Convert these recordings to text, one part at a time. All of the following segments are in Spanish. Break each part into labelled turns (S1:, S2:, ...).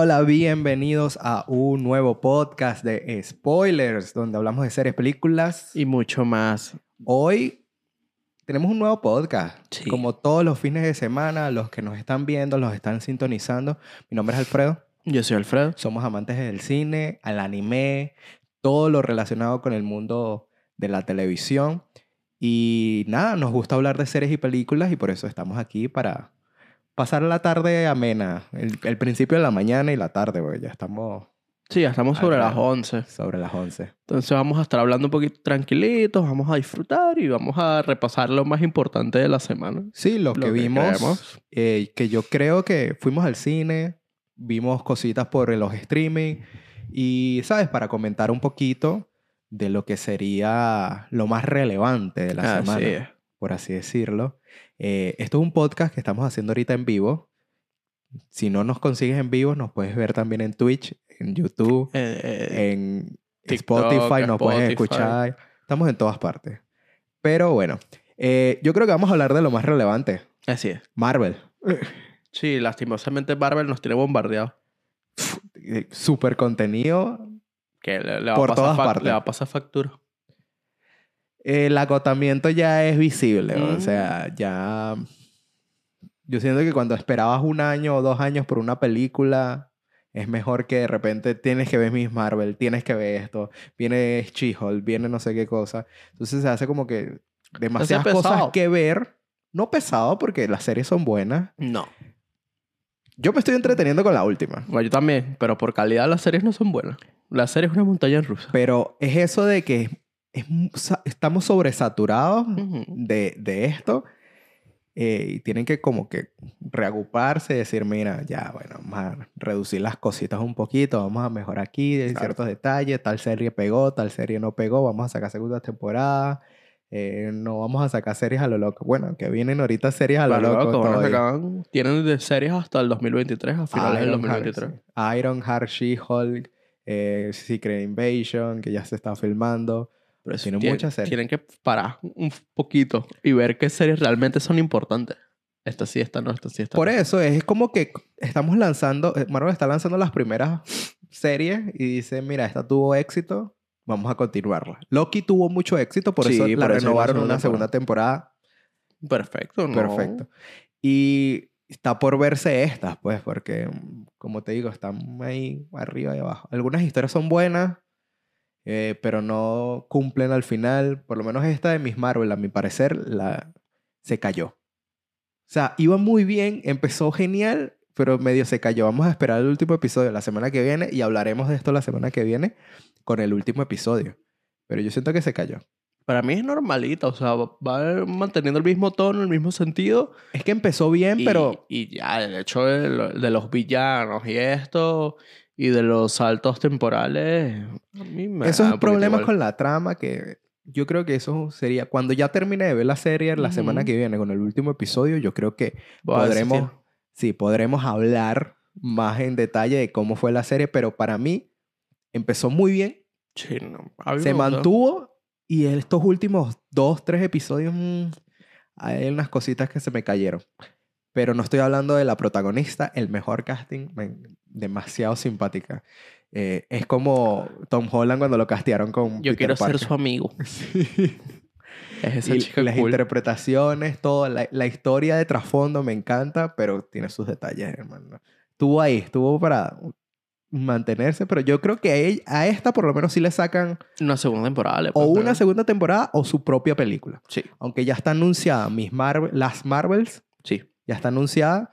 S1: Hola, hola, bienvenidos a un nuevo podcast de spoilers, donde hablamos de series, películas.
S2: Y mucho más.
S1: Hoy tenemos un nuevo podcast.
S2: Sí.
S1: Como todos los fines de semana, los que nos están viendo, los están sintonizando. Mi nombre es Alfredo.
S2: Yo soy Alfredo.
S1: Somos amantes del cine, al anime, todo lo relacionado con el mundo de la televisión. Y nada, nos gusta hablar de series y películas y por eso estamos aquí para pasar la tarde amena. El, el principio de la mañana y la tarde, porque ya estamos
S2: Sí, ya estamos sobre las
S1: Alfredo.
S2: 11.
S1: sobre las 11.
S2: Entonces vamos a estar hablando un poquito tranquilitos, vamos a disfrutar y vamos a repasar lo más importante de la semana.
S1: Sí, lo,
S2: Lo
S1: que
S2: que
S1: vimos, eh, que yo creo que fuimos al cine, vimos cositas por los streaming y, ¿sabes? Para comentar un poquito de lo que sería lo más relevante de la
S2: Así
S1: semana,
S2: es.
S1: por así decirlo. Eh, esto es un podcast que estamos haciendo ahorita en vivo. Si no nos consigues en vivo, nos puedes ver también en Twitch, en YouTube,
S2: Eh, eh,
S1: en
S2: TikTok,
S1: Spotify, nos puedes escuchar. Estamos en todas partes. Pero bueno, eh, yo creo que vamos a hablar de lo más relevante.
S2: así es.
S1: Marvel.
S2: Sí, lastimosamente Marvel nos tiene bombardeado.
S1: Eh, Super contenido.
S2: Que le, le va
S1: Por
S2: a pasar
S1: todas partes.
S2: Le va a pasar factura.
S1: El agotamiento ya es visible. O sea, ya... Yo siento que cuando esperabas un año o dos años por una película, es mejor que de repente tienes que ver Miss Marvel, tienes que ver esto, viene She-Hulk, viene no sé qué cosa. Entonces se hace como que demasiadas cosas
S2: pesado.
S1: que ver. No pesado porque las series son buenas.
S2: No.
S1: Yo me estoy entreteniendo con la última.
S2: Bueno, yo también, pero por calidad las series no son buenas. La serie es una montaña rusa.
S1: Pero es eso de que es estamos sobresaturados
S2: Ujú.
S1: de, de esto eh, y tienen que como que reagruparse y decir, mira, ya, bueno, vamos a reducir las cositas un poquito, vamos a mejorar aquí
S2: Claro.
S1: ciertos detalles, tal serie pegó, tal serie no pegó, vamos a sacar segunda temporada, eh, no vamos a sacar series a lo loco. Bueno, que vienen ahorita series a lo loco.
S2: tienen de series hasta el 2023, a finales del
S1: Ironheart,
S2: 2023.
S1: sí. Ironheart, She-Hulk, eh, Secret Invasion, que ya se está filmando.
S2: Eso
S1: Tienen
S2: tiene-
S1: muchas series.
S2: Tienen que parar un poquito y ver qué series realmente son importantes. Esta sí, esta no, esta sí, esta
S1: Por
S2: no.
S1: eso es como que estamos lanzando, eh, Marvel está lanzando las primeras series y dice, mira, esta tuvo éxito, vamos a continuarla. Loki tuvo mucho éxito, por
S2: Sí,
S1: eso la
S2: por eso hay una
S1: renovaron
S2: segunda
S1: una segunda temporada.
S2: Perfecto, ¿no?
S1: Perfecto. Y está por verse estas, pues, porque, mm, como te digo, están ahí arriba y abajo. Algunas historias son buenas, eh, pero no cumplen al final. Por lo menos esta de Miss Marvel, a mi parecer, la... se cayó. O sea, iba muy bien, empezó genial, pero medio se cayó. Vamos a esperar el último episodio la semana que viene y hablaremos de esto la semana que viene con el último episodio. Pero yo siento que se cayó.
S2: Para mí es normalita, o sea, va- manteniendo el mismo tono, el mismo sentido.
S1: Es que empezó bien,
S2: y,
S1: pero
S2: Y ya, el hecho de, de los villanos y esto, y de los saltos temporales,
S1: esos problemas
S2: igual.
S1: con la trama que yo creo que eso sería cuando ya termine de ver la serie la semana
S2: Ujú.
S1: que viene con el último episodio yo creo que podremos sí. podremos hablar más en detalle de cómo fue la serie pero para mí empezó muy bien.
S2: Sí, no,
S1: se mantuvo y estos últimos dos tres episodios mm, hay unas cositas que se me cayeron. Pero no estoy hablando de la protagonista el mejor casting demasiado simpática Eh, es como Tom Holland cuando lo castearon con
S2: Yo
S1: Peter
S2: quiero ser su amigo.
S1: Sí.
S2: Es esa
S1: Y
S2: chica
S1: las
S2: cool.
S1: interpretaciones, todo, la, la historia de trasfondo me encanta, pero tiene sus detalles, hermano. Estuvo ahí, estuvo para mantenerse, pero yo creo que a, ella- a esta por lo menos sí le sacan
S2: Una segunda temporada. le
S1: o una segunda temporada o su propia película.
S2: Sí,
S1: Aunque ya está anunciada Miss Marvel, las Marvels,
S2: sí.
S1: ya está anunciada.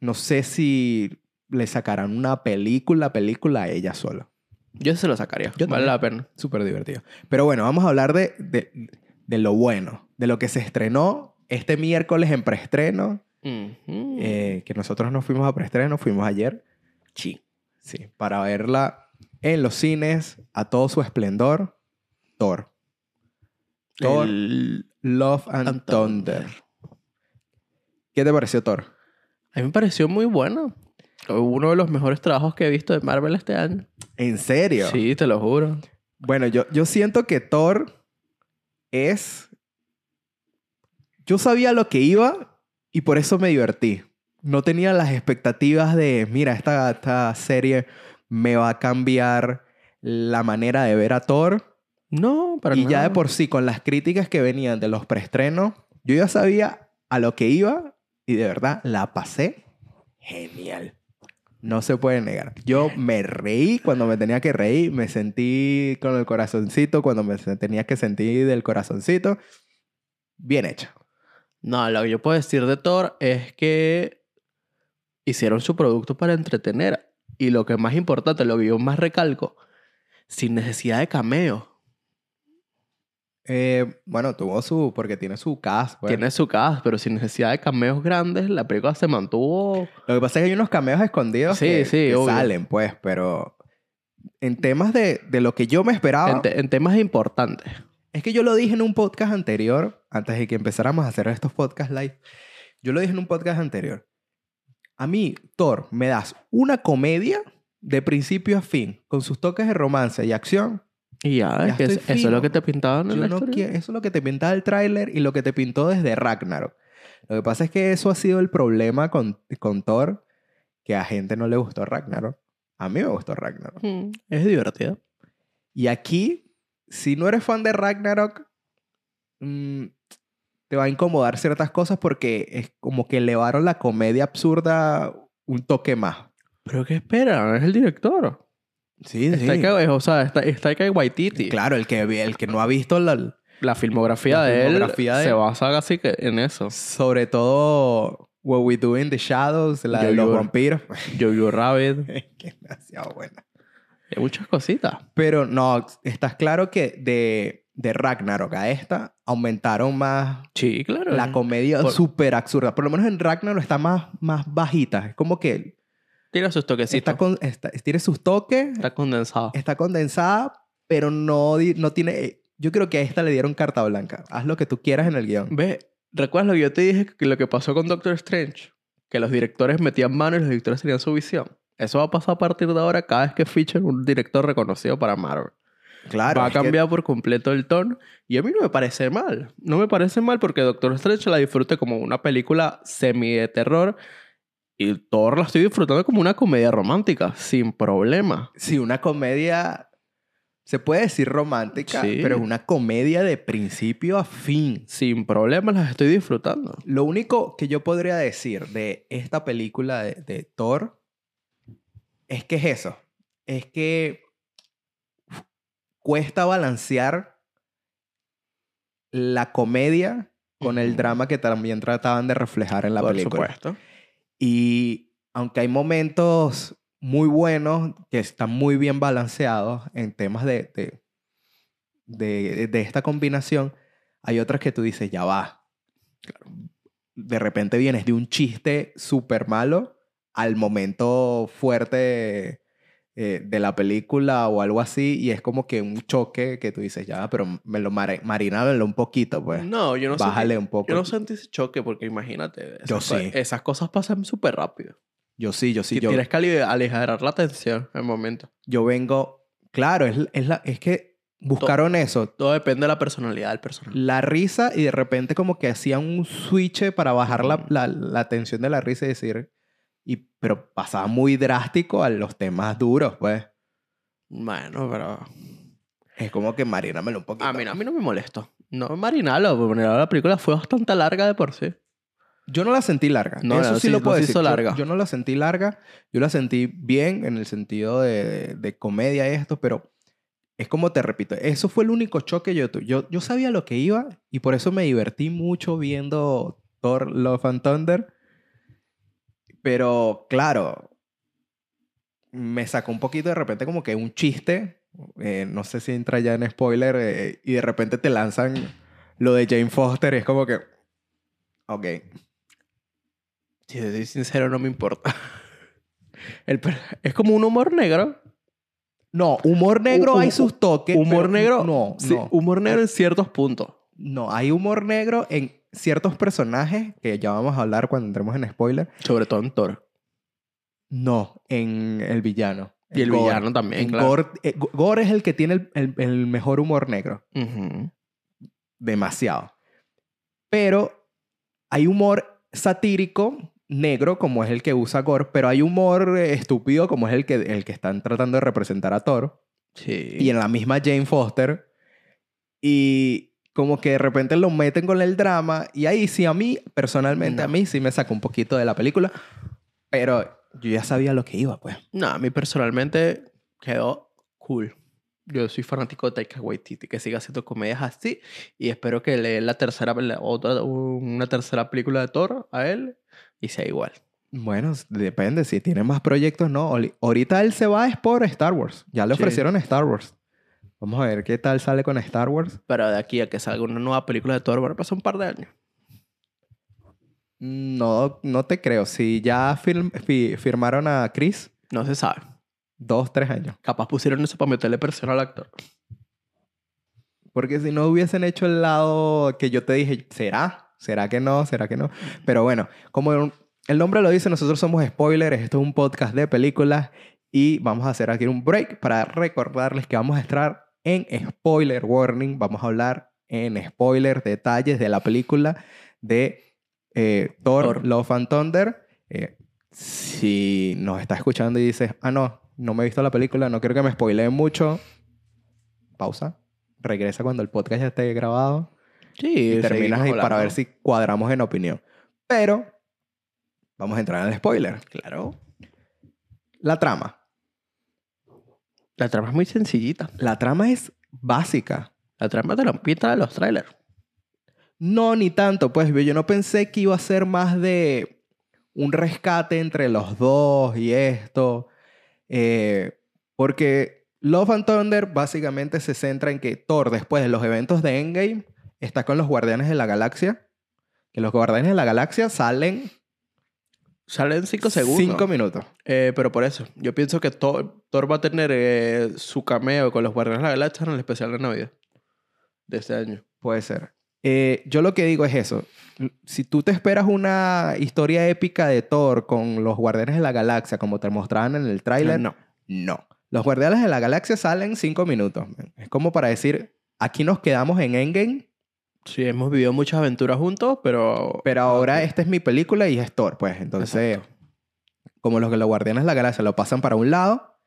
S1: No sé si le sacarán una película, película a ella sola.
S2: Yo se lo sacaría.
S1: Yo
S2: vale la pena.
S1: Súper divertido. Pero bueno, vamos a hablar de, de, de lo bueno, de lo que se estrenó este miércoles en preestreno, eh, que nosotros no fuimos a preestreno, fuimos ayer,
S2: sí.
S1: sí, para verla en los cines a todo su esplendor, Thor. Thor,
S2: El-
S1: Love and,
S2: and
S1: Thunder.
S2: Thunder.
S1: ¿Qué te pareció Thor?
S2: A mí me pareció muy bueno. Uno de los mejores trabajos que he visto de Marvel este año.
S1: ¿En serio?
S2: Sí, te lo juro.
S1: Bueno, yo, yo siento que Thor es... Yo sabía lo que iba y por eso me divertí. no tenía las expectativas de, mira, esta, esta serie me va a cambiar la manera de ver a Thor.
S2: No, pero
S1: y ya de por sí, con las críticas que venían de los preestrenos, yo ya sabía a lo que iba y de verdad la pasé genial. No se puede negar. Yo me reí cuando me tenía que reír, me sentí con el corazoncito cuando me tenía que sentir del corazoncito. Bien hecha.
S2: No, lo que yo puedo decir de Thor es que hicieron su producto para entretener. Y lo que es más importante, lo que yo más recalco, sin necesidad de cameo.
S1: Eh, bueno, tuvo su, porque tiene su cast. pues.
S2: Tiene su cast, pero sin necesidad de cameos grandes, la película se mantuvo.
S1: Lo que pasa es que hay unos cameos escondidos
S2: Sí,
S1: que,
S2: sí,
S1: que salen, pues, pero en temas de, de lo que yo me esperaba,
S2: En, te- en temas importantes.
S1: es que yo lo dije en un podcast anterior, antes de que empezáramos a hacer estos podcasts live, yo lo dije en un podcast anterior. A mí, Thor, me das una comedia de principio a fin, con sus toques de romance y acción.
S2: Y ya,
S1: Ya
S2: es que
S1: estoy
S2: es- eso es lo que te pintaban en
S1: Yo
S2: la
S1: no
S2: historia.
S1: eso es lo que te pintaba el tráiler y lo que te pintó desde Ragnarok. Lo que pasa es que eso ha sido el problema con, con Thor, que a gente no le gustó Ragnarok. A mí me gustó Ragnarok.
S2: Mm, Es divertido.
S1: Y aquí, si no eres fan de Ragnarok, mm, te va a incomodar ciertas cosas porque es como que elevaron la comedia absurda un toque más.
S2: Pero ¿qué esperan? Es el director.
S1: Sí,
S2: Está Taika- o sea, está, está Taika Waititi.
S1: Claro, el que, el que no ha visto la,
S2: La filmografía
S1: La
S2: de él
S1: filmografía de
S2: se
S1: él.
S2: basa casi que en eso.
S1: sobre todo What We Do in the Shadows, la de
S2: Yo-
S1: los
S2: yo-
S1: vampiros.
S2: Jojo Rabbit.
S1: que es demasiado buena.
S2: Hay muchas cositas.
S1: Pero no, estás claro que de, de Ragnarok a esta aumentaron más
S2: Sí, claro.
S1: la comedia
S2: Por-
S1: súper absurda. Por lo menos en Ragnarok está más, más bajita. Es como que
S2: Tira sus toquecitos.
S1: está
S2: Está,
S1: con, está- tiene sus toques,
S2: condensado.
S1: está condensada, pero no, no tiene... Yo creo que a esta le dieron carta blanca. Haz lo que tú quieras en el guion.
S2: Ve, ¿recuerdas lo que yo te dije? Que lo que pasó con Doctor Strange. Que los directores metían mano y los directores tenían su visión. Eso va a pasar a partir de ahora cada vez que fichen un director reconocido para Marvel.
S1: Claro.
S2: va a
S1: es que-
S2: cambiar por completo el tono. Y a mí no me parece mal. No me parece mal porque Doctor Strange la disfrute como una película semi de terror. Y Thor la estoy disfrutando como una comedia romántica, sin problema.
S1: Sí, una comedia... Se puede decir romántica,
S2: Sí.
S1: pero es una comedia de principio a fin.
S2: Sin problema las estoy disfrutando.
S1: Lo único que yo podría decir de esta película de, de Thor es que es eso. Es que cuesta balancear la comedia con el drama que también trataban de reflejar en la
S2: por
S1: película.
S2: supuesto.
S1: Y aunque hay momentos muy buenos que están muy bien balanceados en temas de, de, de, esta combinación, hay otras que tú dices, ya va. De repente vienes de un chiste súper malo al momento fuerte eh, de la película o algo así y es como que un choque que tú dices, ya, pero me lo mar marinámelo un poquito, pues.
S2: No, yo no
S1: Bájale
S2: sentí,
S1: un poco.
S2: Yo no sentí ese choque porque imagínate. Esas,
S1: Yo sí.
S2: Esas cosas pasan súper rápido.
S1: Yo sí, yo sí.
S2: Si
S1: yo,
S2: tienes que aligerar la tensión en el momento.
S1: yo vengo, claro, es, es, la, es que buscaron eso,
S2: Todo depende de la personalidad del personaje.
S1: la risa y de repente como que hacían un switch para bajar la,
S2: Ujú.
S1: la, la tensión de la risa y decir, y, pero pasaba muy drástico a los temas duros, pues.
S2: Bueno, pero...
S1: Es como que marínamelo un poquito.
S2: A mí, no- a mí no me molestó. No, Marinalo, porque la película fue bastante larga de por sí.
S1: Yo no la sentí larga.
S2: No,
S1: Eso
S2: no,
S1: sí, lo puedo decir.
S2: hizo
S1: Yo-
S2: larga.
S1: Yo, no la sentí larga. Yo la sentí bien en el sentido de, de, de comedia esto, pero es como te repito, eso fue el único choque que yo tuve. Yo, yo sabía lo que iba y por eso me divertí mucho viendo Thor Love and Thunder. Pero claro, me sacó un poquito de repente como que un chiste. eh, no sé si entra ya en spoiler. eh, y de repente te lanzan lo de Jane Foster. Y es como que. Ok.
S2: Si te soy sincero, no me importa. El es como un humor negro.
S1: No, humor negro hay sus toques.
S2: humor
S1: pero
S2: negro.
S1: No,
S2: sí,
S1: no.
S2: Humor negro en ciertos puntos.
S1: No, hay humor negro en ciertos personajes que ya vamos a hablar cuando entremos en spoiler.
S2: Sobre todo en Thor.
S1: No, en el villano.
S2: Y el
S1: Gore.
S2: villano también,
S1: En
S2: claro.
S1: Gore, eh, Go- Gore es el que tiene el, el- el mejor humor negro. Demasiado. Pero hay humor satírico negro como es el que usa Gore, pero hay humor eh, estúpido como es el que, el que están tratando de representar a Thor.
S2: Sí.
S1: Y en la misma Jane Foster. Y como que de repente lo meten con el drama. Y ahí sí, a mí, personalmente,
S2: No.
S1: a mí sí me saca un poquito de la película. Pero yo ya sabía lo que iba, pues.
S2: No, a mí personalmente quedó cool. Yo soy fanático de Taika Waititi, que siga haciendo comedias así. Y espero que le la tercera, la otra, una tercera película de Thor a él y sea igual.
S1: Bueno, depende. Si tiene más proyectos, no. Ahorita él se va es por Star Wars. Ya le
S2: Sí.
S1: ofrecieron Star Wars. Vamos a ver qué tal sale con Star Wars.
S2: Pero de aquí a que salga una nueva película de Thor, van a pasar un par de años.
S1: No, no te creo. Si ya firm- fi- firmaron a Chris,
S2: No se sabe.
S1: dos, tres años.
S2: Capaz pusieron eso para meterle presión al actor.
S1: Porque si no hubiesen hecho el lado que yo te dije, ¿será? ¿Será que no? ¿Será que no? Pero bueno, como el nombre lo dice, nosotros somos spoilers. Esto es un podcast de películas y vamos a hacer aquí un break para recordarles que vamos a estar en spoiler warning. Vamos a hablar en spoiler detalles de la película de eh, Thor,
S2: Thor.
S1: Love and Thunder. Eh, si nos está escuchando y dices, ah, no, no me he visto la película, no quiero que me spoileen mucho, pausa. Regresa cuando el podcast ya esté grabado
S2: Sí,
S1: y terminas
S2: seguimos
S1: para ver si cuadramos en opinión. Pero vamos a entrar en el spoiler.
S2: Claro.
S1: La trama.
S2: La trama es muy sencillita.
S1: La trama es básica.
S2: La trama te la pinta de los trailers.
S1: No, ni tanto, pues yo no pensé que iba a ser más de un rescate entre los dos y esto. Eh, porque Love and Thunder básicamente se centra en que Thor, después de los eventos de Endgame, está con los Guardianes de la Galaxia. Que los Guardianes de la Galaxia salen
S2: Salen cinco segundos.
S1: cinco minutos.
S2: Eh, pero por eso, yo pienso que Thor, Thor va a tener eh, su cameo con los Guardianes de la Galaxia en el especial de Navidad de este año.
S1: Puede ser. Eh, yo lo que digo es eso. Si tú te esperas una historia épica de Thor con los Guardianes de la Galaxia, como te mostraban en el tráiler,
S2: No.
S1: no. Los Guardianes de la Galaxia salen cinco minutos. Es como para decir, aquí nos quedamos en Endgame,
S2: Sí, hemos vivido muchas aventuras juntos, pero...
S1: pero ahora
S2: Ok.
S1: esta es mi película y es Thor, pues. Entonces, como los que los Guardianes de la Galaxia lo pasan para un lado,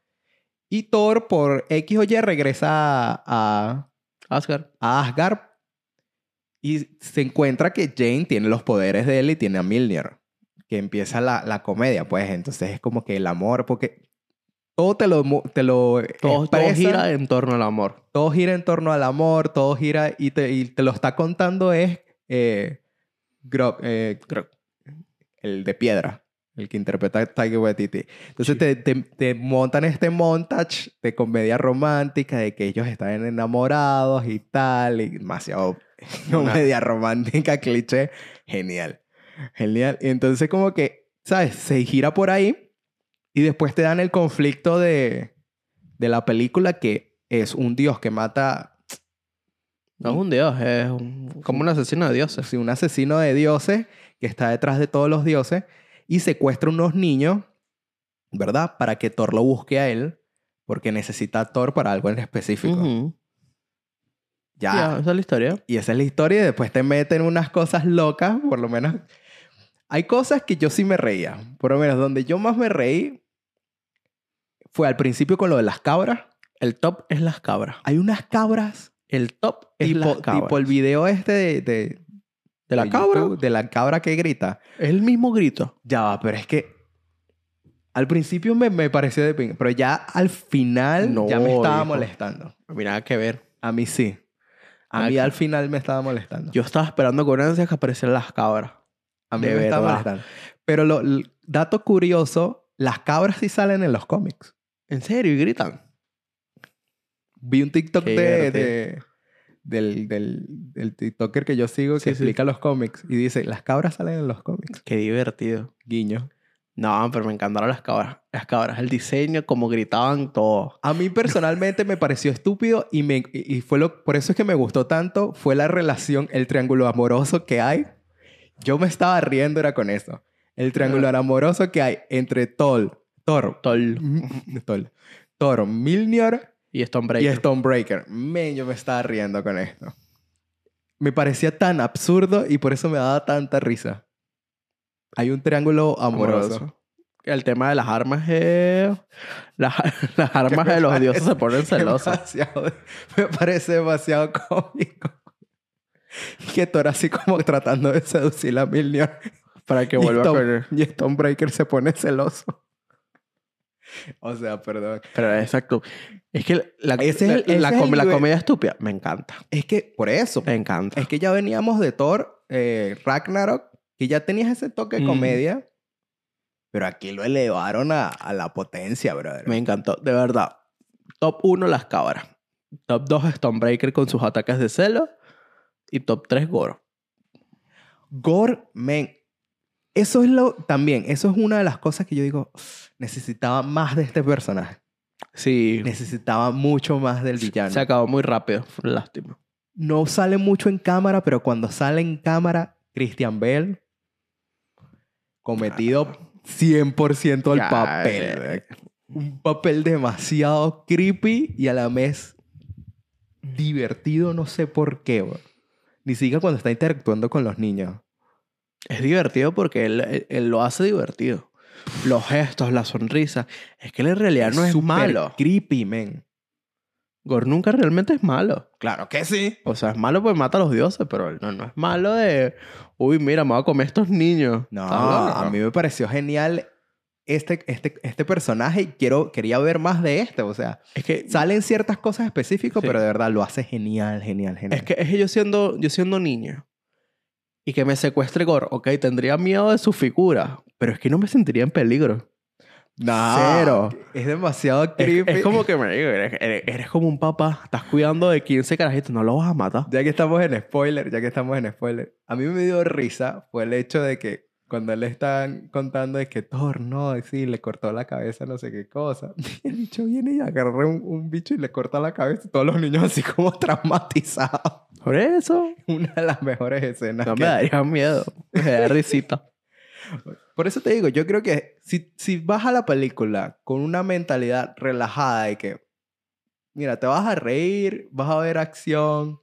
S1: y Thor por X o Y regresa a,
S2: Asgard.
S1: a Asgard y se encuentra que Jane tiene los poderes de él y tiene a Milner, que empieza la, la comedia, pues entonces es como que el amor, porque todo te lo, te lo
S2: Todo, todo gira en torno al amor.
S1: todo gira en torno al amor, todo gira y te, y te lo está contando es eh, Gro- eh, Gro- el de piedra, el que interpreta a Taika Waititi. Entonces
S2: Sí.
S1: te, te, te montan este montage de comedia romántica de que ellos están enamorados y tal, y demasiado
S2: Una-
S1: comedia romántica, cliché, genial, genial. Y entonces como que, ¿sabes? Se gira por ahí y después te dan el conflicto de, de la película que es un dios que mata,
S2: No es un dios, es un- como un asesino de dioses.
S1: sí, un asesino de dioses que está detrás de todos los dioses y secuestra unos niños, ¿verdad? Para que Thor lo busque a él, porque necesita a Thor para algo en específico. Ya,
S2: esa es la historia.
S1: Y esa es la historia y después te meten unas cosas locas, por lo menos. Hay cosas que yo sí me reía. Por lo menos donde yo más me reí fue al principio con lo de las cabras.
S2: El top es las cabras.
S1: Hay unas cabras
S2: El top es
S1: tipo,
S2: las cabras.
S1: tipo el video este de, de,
S2: de la
S1: de
S2: cabra.
S1: YouTube, de la cabra que grita.
S2: Es el mismo grito.
S1: Ya va, pero es que al principio me, me pareció de ping, pero ya al final
S2: No,
S1: ya me estaba
S2: hijo.
S1: molestando.
S2: Mira, que ver.
S1: A mí sí. A mí
S2: que-
S1: al final me estaba molestando.
S2: Yo estaba esperando con ansias que aparecieran las cabras.
S1: A mí
S2: De
S1: me estaba molestando. Pero lo, l- dato curioso, las cabras sí salen en los cómics.
S2: ¿En serio? ¿Y gritan?
S1: Vi un TikTok de, del, del, del TikToker que yo sigo que
S2: Sí, sí.
S1: explica los cómics y dice, las cabras salen en los cómics.
S2: Qué divertido.
S1: Guiño.
S2: No, pero me encantaron las cabras. Las cabras, el diseño, como gritaban todo.
S1: A mí personalmente me pareció estúpido y, me, y fue lo, por eso es que me gustó tanto, fue la relación, el triángulo amoroso que hay. Yo me estaba riendo era con eso. El triángulo amoroso que hay entre Thor, Thor. Thor, Thor, Milner
S2: Y Stonebreaker.
S1: y Stonebreaker. Men, yo me estaba riendo con esto. Me parecía tan absurdo y por eso me daba tanta risa. Hay un triángulo amoroso.
S2: El tema de las armas es... Las, las armas de los dioses se ponen.
S1: Demasiado- me parece demasiado cómico. Que Thor así como tratando de seducir a Mjolnir.
S2: Para que
S1: y,
S2: vuelva
S1: Storm-
S2: con...
S1: y Stormbreaker se pone celoso. O sea, perdón.
S2: Pero exacto. Es que la,
S1: Ese es
S2: la,
S1: ese es el
S2: comedia estúpida me encanta.
S1: Es que por eso.
S2: Me encanta.
S1: Es que ya veníamos de Thor, eh, Ragnarok, que ya tenías ese toque de
S2: Mm.
S1: comedia. Pero aquí lo elevaron a, a la potencia, brother.
S2: Me encantó. De verdad. Top 1, las cabras. Top 2, Stonebreaker con sus ataques de celo. Y top 3, Goro.
S1: Gore, man. Eso es lo también, eso es una de las cosas que yo digo, necesitaba más de este personaje.
S2: Sí.
S1: Necesitaba mucho más del villano.
S2: Se acabó muy rápido. Lástima.
S1: no sale mucho en cámara, pero cuando sale en cámara, Christian Bell, cometido 100% el
S2: Ya,
S1: papel. Un papel demasiado creepy y a la vez divertido, no sé por qué. bro. Ni siquiera cuando está interactuando con los niños.
S2: Es divertido porque él, él- él lo hace divertido. Los gestos, la sonrisa. Es que él en realidad no es
S1: súper
S2: malo.
S1: creepy, man.
S2: Gore nunca realmente es malo.
S1: Claro que sí.
S2: O sea, es malo porque mata a los dioses, pero él no, no es malo de... Uy, mira, me voy a comer estos niños.
S1: No,
S2: Está loco.
S1: a mí me pareció genial este, este, este personaje y quiero, quería ver más de este. O sea,
S2: Es que...
S1: salen ciertas cosas específicas,
S2: Sí.
S1: pero de verdad lo hace genial, genial, genial.
S2: Es que es que yo siendo, yo siendo niño y que me secuestre Gore, ok, tendría miedo de su figura, pero es que no me sentiría en peligro.
S1: No,
S2: Cero.
S1: Es demasiado
S2: Es,
S1: creepy.
S2: es como que me digo, eres, eres- eres como un papá, estás cuidando de 15 carajitos, no lo vas a matar.
S1: Ya que estamos en spoiler, ya que estamos en spoiler, a mí me dio risa fue el hecho de que cuando le están contando de que Thor, no, sí, le cortó la cabeza, no sé qué cosa. Y el bicho viene y agarra un, un bicho y le corta la cabeza. Todos los niños así como traumatizados.
S2: Por eso,
S1: Una de las mejores escenas.
S2: no
S1: que
S2: me daría miedo, me da risita.
S1: Por eso te digo, yo creo que si, si vas a la película con una mentalidad relajada de que, mira, te vas a reír, vas a ver acción,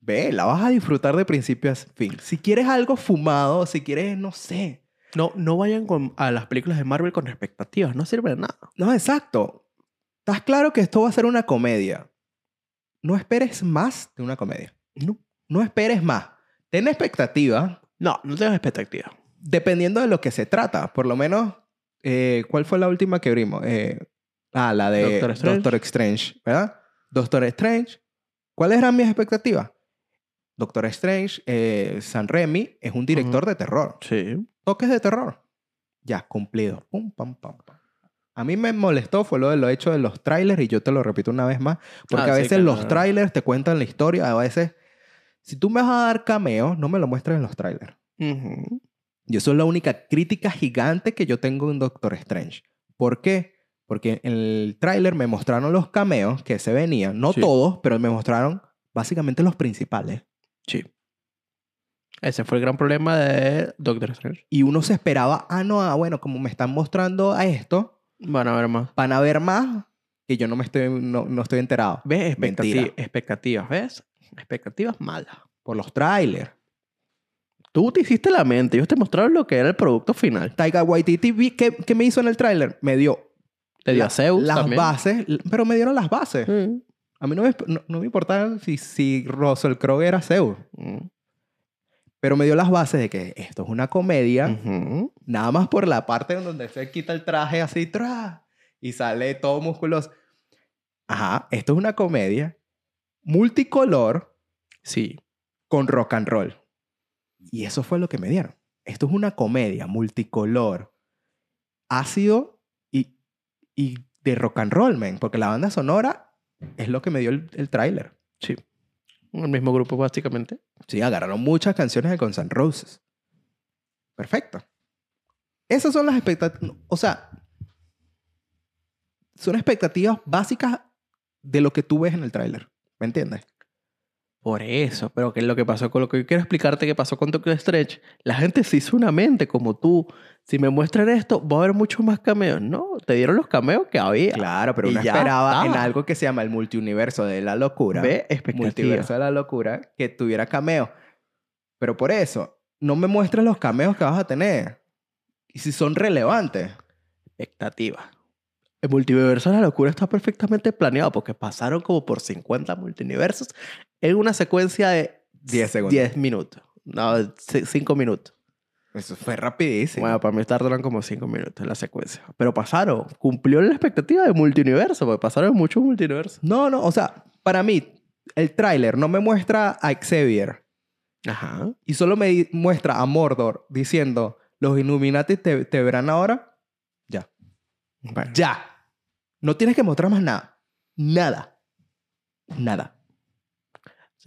S1: ve, la vas a disfrutar de principio a fin. Si quieres algo fumado, si quieres, no sé.
S2: No, no vayan con- a las películas de Marvel con expectativas, no sirve de nada.
S1: No, exacto. Estás claro que esto va a ser una comedia. No esperes más de una comedia.
S2: No,
S1: No esperes más. Ten expectativa,
S2: no, no tengas expectativas.
S1: dependiendo de lo que se trata. Por lo menos, eh, ¿cuál fue la última que vimos? Eh, ah, la de
S2: Doctor Strange.
S1: Doctor Strange, ¿verdad? Doctor Strange. ¿Cuáles eran mis expectativas? Doctor Strange, eh, San Remy es un director de terror.
S2: Sí.
S1: Toques de terror. Ya, cumplido. Pum, pam, pam, pam. A mí me molestó fue lo de lo hecho de los trailers y yo te lo repito una vez más. Porque
S2: Ah,
S1: a
S2: sí,
S1: veces los trailers te cuentan la historia. A veces, si tú me vas a dar cameos, no me lo muestres en los trailers.
S2: Ujú.
S1: Y eso es la única crítica gigante que yo tengo en Doctor Strange. ¿Por qué? Porque en el tráiler me mostraron los cameos que se venían. No
S2: Sí.
S1: todos, pero me mostraron básicamente los principales.
S2: Sí. Ese fue el gran problema de Doctor Strange.
S1: Y uno se esperaba, ah, no, ah, bueno, como me están mostrando a esto,
S2: Van a ver más.
S1: van a ver más que yo no me estoy, no, no estoy enterado.
S2: ¿Ves?
S1: Mentira.
S2: expectativas, ¿ves? Expectativas malas.
S1: Por los trailers.
S2: Tú te hiciste la mente. Ellos te mostraron lo que era el producto final.
S1: Taika Waititi, vi- ¿qué, qué me hizo en el tráiler? Me dio
S2: Te dio
S1: la-
S2: a Zeus
S1: las
S2: también.
S1: bases, pero me dieron las bases.
S2: Mm.
S1: A mí no me, no, no me importaba si, si Russell Crowe era Zeus.
S2: Mm.
S1: Pero me dio las bases de que esto es una comedia,
S2: Ujú.
S1: nada más por la parte en donde se quita el traje así, ¡tra! y sale todo musculoso. Ajá, esto es una comedia multicolor
S2: Sí.
S1: con rock and roll. Y eso fue lo que me dieron. Esto es una comedia multicolor, ácido y, y de rock and roll, man, porque la banda sonora es lo que me dio el, el tráiler.
S2: Sí. El mismo grupo, básicamente.
S1: Sí, agarraron muchas canciones de Guns N' Roses. Perfecto. Esas son las expectativas. O sea, son expectativas básicas de lo que tú ves en el tráiler. ¿Me entiendes?
S2: Por eso, pero que lo que pasó con lo que yo quiero explicarte que pasó con Doctor Strange, la gente se hizo una mente como tú. Si me muestran esto, va a haber muchos más cameos. No, te dieron los cameos que había.
S1: Claro, pero uno esperaba
S2: está.
S1: en algo que se llama el multiuniverso de la locura.
S2: Ve
S1: multiverso de la locura que tuviera cameo. Pero por eso, no me muestres los cameos que vas a tener. Y si son relevantes.
S2: Expectativa. El multiverso de la locura está perfectamente planeado porque pasaron como por 50 multiversos en una secuencia de
S1: 10 segundos.
S2: 10 minutos. No, 5 minutos.
S1: Eso fue rapidísimo.
S2: Bueno, para mí tardaron como 5 minutos en la secuencia. Pero pasaron. Cumplió la expectativa de multiverso porque pasaron muchos multiversos.
S1: No, no, o sea, para mí, el tráiler no me muestra a Xavier
S2: Ajá.
S1: y solo me muestra a Mordor diciendo, los Illuminati te, te verán ahora. Ya.
S2: Bueno.
S1: Ya. No tienes que mostrar más nada. Nada. Nada.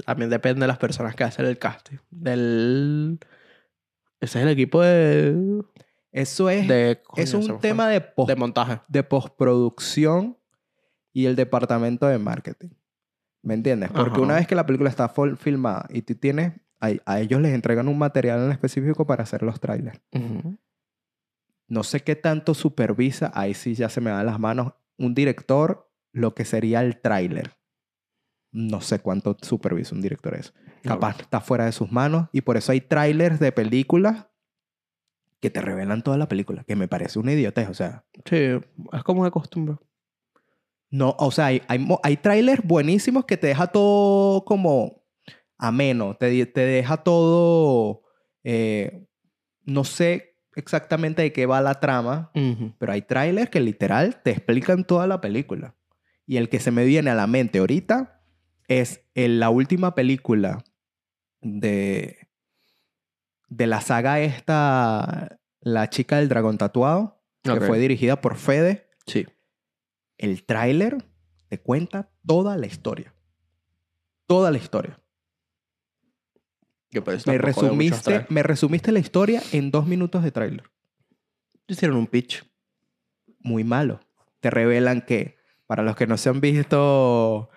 S2: También depende de las personas que hacen el casting. Del... Ese es el equipo de...
S1: Eso es,
S2: de coño,
S1: es un
S2: fue.
S1: tema de, pos-
S2: de montaje.
S1: de postproducción y el departamento de marketing. ¿Me entiendes? Porque
S2: Ajá.
S1: una vez que la película está fol- filmada y tú tienes, a, a ellos les entregan un material en específico para hacer los trailers. No sé qué tanto supervisa, ahí sí ya se me dan las manos, un director lo que sería el tráiler. No sé cuánto supervisa un director eso. Capaz está fuera de sus manos y por eso hay trailers de películas que te revelan toda la película, que me parece una idiotez, o sea,
S2: Sí, es como de costumbre.
S1: No, o sea, hay, hay, trailers buenísimos que te deja todo como ameno, te, te deja todo, eh, no sé exactamente de qué va la trama, pero hay trailers que literal te explican toda la película. Y el que se me viene a la mente ahorita es en la última película de, de la saga esta, La chica del dragón tatuado, que fue dirigida por Fede
S2: Sí.
S1: el tráiler te cuenta toda la historia. Toda la historia.
S2: Eso
S1: Me resumiste, me resumiste la historia en dos minutos de tráiler.
S2: Hicieron un pitch.
S1: Muy malo. Te revelan que, para los que no se han visto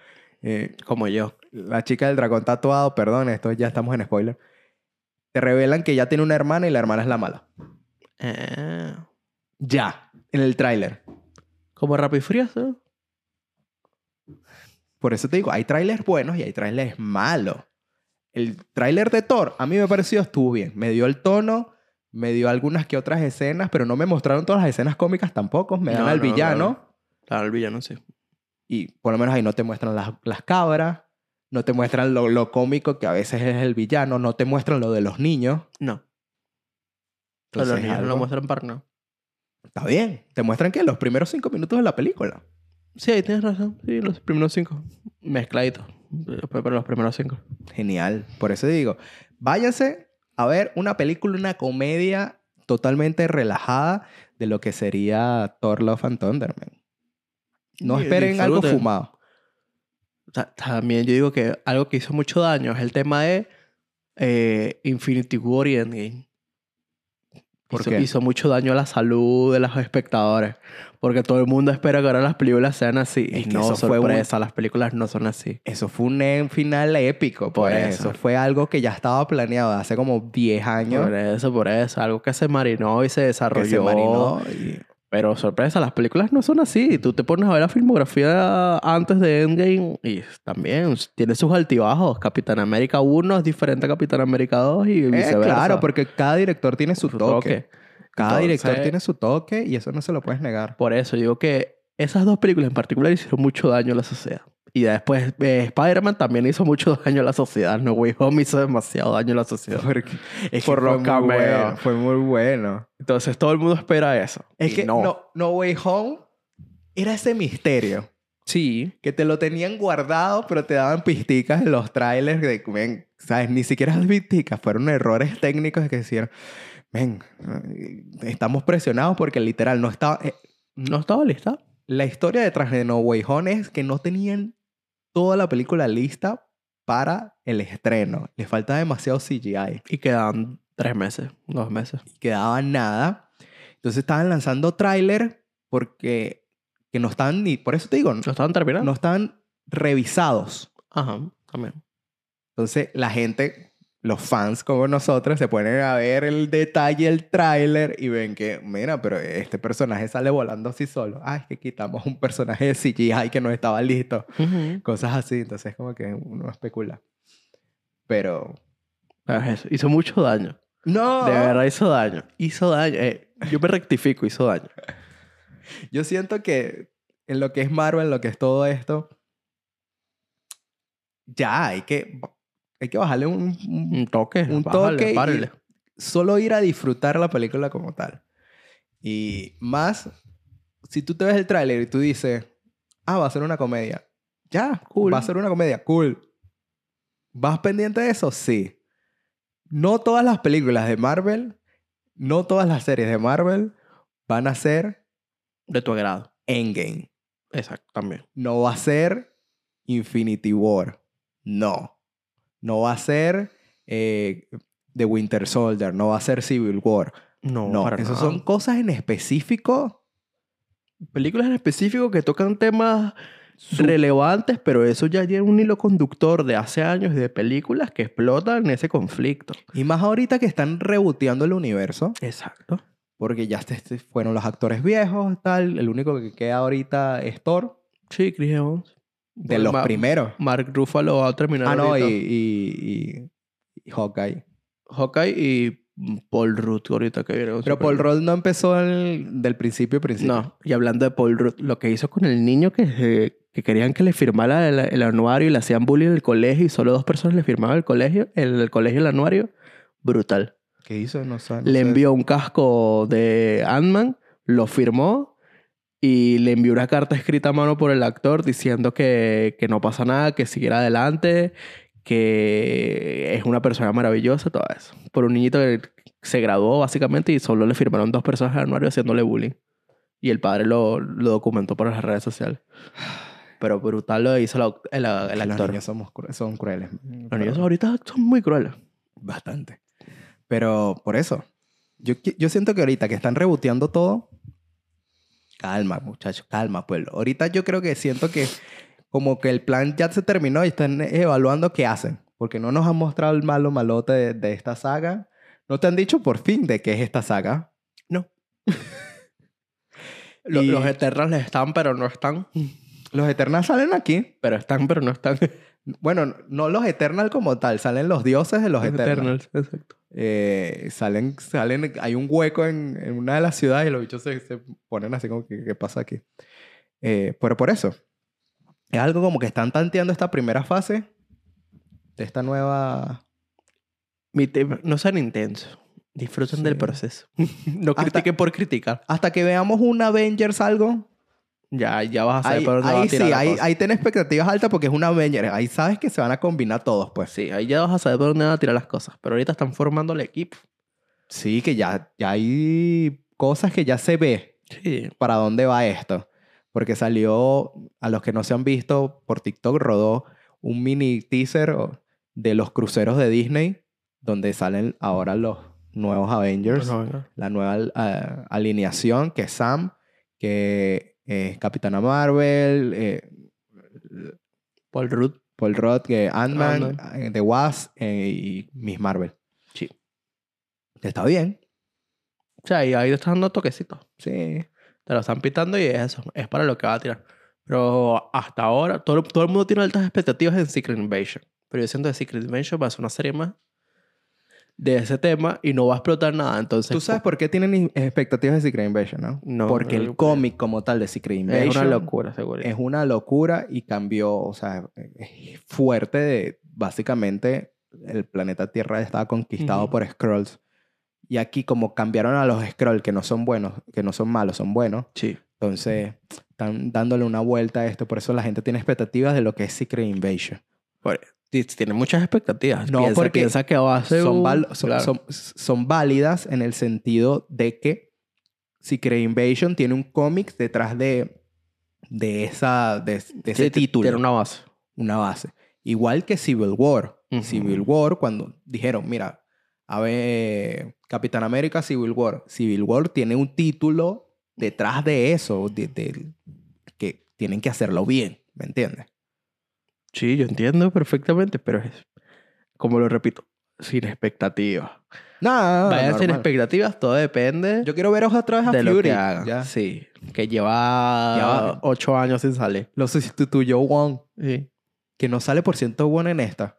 S1: eh,
S2: Como yo.
S1: la chica del dragón tatuado, perdón, esto ya estamos en spoiler. Te revelan que ya tiene una hermana y la hermana es la mala.
S2: Ah.
S1: Ya, en el tráiler.
S2: Como Rápido y Furioso.
S1: Por eso te digo, hay trailers buenos y hay trailers malos. El tráiler de Thor, a mí me pareció estuvo bien. Me dio el tono, me dio algunas que otras escenas, pero no me mostraron todas las escenas cómicas tampoco. Me dan
S2: No,
S1: al
S2: no,
S1: villano
S2: Claro, el villano sí.
S1: Y por lo menos ahí no te muestran las, las cabras, no te muestran lo, lo cómico que a veces es el villano, no te muestran lo de los niños.
S2: No. Pero
S1: Entonces,
S2: los niños no lo muestran para nada.
S1: Está bien. Te muestran que los primeros cinco minutos de la película.
S2: Sí, ahí tienes razón. Sí, los primeros cinco. Mezcladitos. Para los primeros cinco.
S1: Genial. Por eso digo, váyanse a ver una película, una comedia totalmente relajada de lo que sería Thor Love and Thunder, man. No esperen algo fumado.
S2: Ta- También yo digo que algo que hizo mucho daño es el tema de eh, Infinity War y Endgame.
S1: ¿Por
S2: hizo, mucho daño a la salud de los espectadores. Porque todo el mundo espera que ahora las películas sean así.
S1: Es
S2: y no,
S1: eso fue un-
S2: sorpresa, las películas no son así.
S1: Eso fue un final épico, por
S2: Por
S1: eso.
S2: eso.
S1: Fue algo que ya estaba planeado hace como 10 años.
S2: Por eso, por eso. Algo que se marinó y se
S1: que
S2: desarrolló.
S1: se marinó y-
S2: Pero sorpresa, las películas no son así. Tú te pones a ver la filmografía antes de Endgame y también tiene sus altibajos. Capitán América 1 es diferente a Capitán América 2 y
S1: Eh,
S2: viceversa.
S1: claro, porque cada director tiene su,
S2: Su
S1: toque.
S2: toque.
S1: Cada director tiene su toque y eso no se lo puedes negar.
S2: Por eso digo que esas dos películas en particular hicieron mucho daño a la sociedad. Y después eh, Spider-Man también hizo mucho daño a la sociedad. No Way Home hizo demasiado daño a la sociedad.
S1: Porque es
S2: Por
S1: que
S2: los
S1: fue muy
S2: cameos.
S1: bueno, fue muy bueno.
S2: Entonces todo el mundo espera eso.
S1: Es
S2: Y
S1: que no. no, Way Home era ese misterio
S2: Sí.
S1: que te lo tenían guardado, pero te daban pisticas en los trailers de, men, ¿sabes? Ni siquiera las pisticas, fueron errores técnicos que decían, ven, estamos presionados porque literal no estaba... eh,
S2: No estaba lista.
S1: la historia detrás de No Way Home es que no tenían toda la película lista para el estreno. Les falta demasiado CGI.
S2: Y quedan tres meses, dos meses.
S1: quedaba nada. Entonces estaban lanzando tráiler porque que no estaban ni, por eso te digo, no,
S2: ¿No estaban terminando?
S1: no estaban revisados.
S2: Ajá, también.
S1: Entonces la gente, los fans como nosotros, se ponen a ver el detalle, el tráiler y ven que, mira, pero este personaje sale volando así solo. Ah, es que quitamos un personaje de CGI que no estaba listo. Cosas así, entonces como que uno especula. Pero
S2: es eso, hizo mucho daño.
S1: No.
S2: De verdad hizo daño. Hizo daño. Eh, yo me rectifico, hizo daño.
S1: Yo siento que en lo que es Marvel, en lo que es todo esto, ya hay que, hay que bajarle un, un-
S2: Un toque.
S1: un
S2: bájale,
S1: toque y solo ir a disfrutar la película como tal. Y más, si tú te ves el tráiler y tú dices, ah, va a ser una comedia. Ya,
S2: Cool.
S1: Va a ser una comedia, cool. ¿Vas pendiente de eso? Sí. No todas las películas de Marvel, no todas las series de Marvel van a ser
S2: De tu agrado.
S1: Endgame.
S2: Exacto, también.
S1: No va a ser Infinity War. No. No va a ser eh, The Winter Soldier. No va a ser Civil War.
S2: No,
S1: No,
S2: para
S1: esas
S2: nada.
S1: son cosas en específico.
S2: películas en específico que tocan temas
S1: Su-
S2: relevantes, pero eso ya lleva un hilo conductor de hace años de películas que explotan ese conflicto.
S1: Y más ahorita que están reboteando el universo.
S2: Exacto.
S1: Porque ya se- se fueron los actores viejos, tal. El único que queda ahorita es Thor.
S2: Sí, Chris Evans.
S1: De los
S2: Ma-
S1: primeros.
S2: Mark Ruffalo va a terminar
S1: Ah, no, y, y, y- Hawkeye.
S2: Hawkeye y Paul Rudd ahorita que viene.
S1: Pero Paul. Rudd no empezó el- del principio, principio.
S2: No, y hablando de Paul Rudd, lo que hizo con el niño que, eh, que querían que le firmara el, el anuario y le hacían bullying en el colegio y solo dos personas le firmaban el colegio, el, el colegio el anuario, brutal.
S1: ¿Qué hizo? No sé. no
S2: le
S1: sé.
S2: envió un casco de Ant-Man, lo firmó y le envió una carta escrita a mano por el actor diciendo que, que no pasa nada, que siguiera adelante, que es una persona maravillosa, todo eso. Por un niñito que se graduó básicamente y solo le firmaron dos personas al anuario haciéndole bullying. Y el padre lo, lo documentó por las redes sociales. Pero brutal lo hizo la- el, el
S1: Los
S2: actor.
S1: niños somos son crueles.
S2: Los niños ahorita son muy crueles.
S1: Bastante. Pero por eso, yo, yo siento que ahorita que están reboteando todo, calma, muchachos, calma, pueblo. Ahorita yo creo que siento que como que el plan ya se terminó y están evaluando qué hacen. Porque no nos han mostrado el malo malote de, de esta saga. No te han dicho por fin de qué es esta saga.
S2: No. Lo-
S1: Y-
S2: Los Eternals están, pero no están.
S1: Los Eternals salen aquí.
S2: Pero están, pero no están.
S1: Bueno, no los Eternals como tal, salen los dioses de los, Eternals.
S2: exacto.
S1: Eh, salen, salen, hay un hueco en, en una de las ciudades y los bichos se, se ponen así como ¿qué pasa aquí? Eh, pero por eso, es algo como que están tanteando esta primera fase de esta nueva...
S2: Mi no sean intensos. Disfruten
S1: Sí.
S2: del proceso. no
S1: Hasta-
S2: critiquen por criticar.
S1: Hasta que veamos un Avengers algo,
S2: Ya, ya vas a saber
S1: ahí,
S2: por dónde va
S1: ahí
S2: a tirar
S1: sí,
S2: la
S1: ahí,
S2: cosa.
S1: ahí ten expectativas altas porque es un Avengers. Ahí sabes que se van a combinar todos, pues.
S2: Sí, ahí ya vas a saber por dónde van a tirar las cosas. Pero ahorita están formando el equipo.
S1: Sí, que ya, ya hay cosas que ya se ve
S2: Sí.
S1: para dónde va esto. Porque salió, a los que no se han visto, por TikTok rodó un mini teaser de los cruceros de Disney, donde salen ahora los nuevos Avengers, la nueva eh, alineación, que es Sam, que es Capitana Marvel, eh,
S2: Paul Rudd.
S1: Paul Rudd, que Ant-Man,
S2: Ant-Man.
S1: eh, The Wasp eh, y Miss Marvel.
S2: Sí.
S1: Está bien.
S2: O sea, y ahí te están dando toquecitos.
S1: Sí.
S2: Te lo están pitando y es eso. Es para lo que va a tirar. Pero hasta ahora, todo, todo el mundo tiene altas expectativas en Secret Invasion. Pero yo siento que Secret Invasion va a ser una serie más de ese tema y no va a explotar nada. Entonces,
S1: Tú sabes por qué tienen expectativas de Secret Invasion, ¿no?
S2: No,
S1: Porque
S2: no,
S1: el cómic como tal de Secret Invasion
S2: es una locura, seguro.
S1: es una locura y cambió, o sea, es fuerte de básicamente el planeta Tierra estaba conquistado por Skrulls. Y aquí como cambiaron a los Skrulls que no son buenos, que no son malos, son buenos,
S2: Sí.
S1: entonces están dándole una vuelta a esto, por eso la gente tiene expectativas de lo que es Secret Invasion.
S2: Por- Tiene muchas expectativas.
S1: No,
S2: piensa,
S1: porque
S2: piensa que va a ser
S1: son,
S2: un-
S1: val- son,
S2: claro.
S1: son- son válidas en el sentido de que Secret Invasion tiene un cómic detrás de, de, esa, de, de
S2: Sí,
S1: ese título,
S2: Tiene una base.
S1: una base. Igual que Civil War. Civil War, cuando dijeron, mira, a ver, Capitán América, Civil War. Civil War tiene un título detrás de eso, de- que tienen que hacerlo bien, ¿me entiendes?
S2: Sí, yo entiendo perfectamente, pero es, como lo repito, sin expectativas.
S1: Nada,
S2: Vayan sin
S1: normal.
S2: expectativas, todo depende
S1: Yo quiero ver otra vez a
S2: de lo
S1: Fury.
S2: que hagan.
S1: Ya.
S2: Sí, que lleva ocho años sin salir.
S1: Lo sustituyó Wong,
S2: Sí.
S1: que no sale por ciento Wong en esta.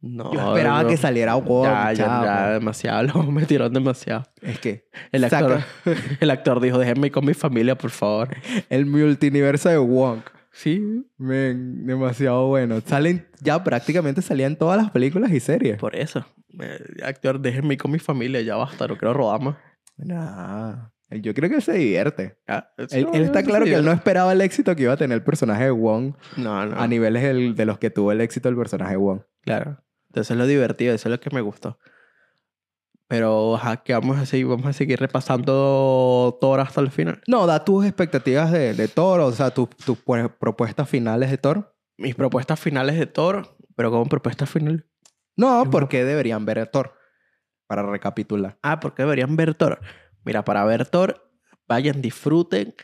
S2: No,
S1: Yo esperaba
S2: no.
S1: que saliera Wong.
S2: Ya, ya, ya, demasiado. Lo metieron demasiado.
S1: Es que
S2: El actor,
S1: saca
S2: el actor dijo, déjenme ir con mi familia, por favor.
S1: el multiverso de Wong.
S2: Sí,
S1: Men, demasiado bueno. Salen, ya prácticamente salían todas las películas y series.
S2: por eso. Eh, actor, déjenme ir con mi familia, ya basta, no quiero rodar más.
S1: Nah, yo creo que él se divierte.
S2: Ya,
S1: Él, está claro que él no esperaba el éxito que iba a tener el personaje de Wong
S2: No, no.
S1: a niveles del- de los que tuvo el éxito el personaje de Wong.
S2: Claro. Entonces es lo divertido, eso es lo que me gustó. Pero, ajá, que vamos a seguir, vamos a seguir repasando Thor hasta el final.
S1: No, da tus expectativas de, de Thor, o sea, tus pues, propuestas finales de Thor.
S2: Mis propuestas finales de Thor, pero como propuesta final.
S1: No, ¿por qué deberían ver a Thor? Para recapitular.
S2: Ah, porque deberían ver Thor. Mira, para ver Thor, vayan, disfruten.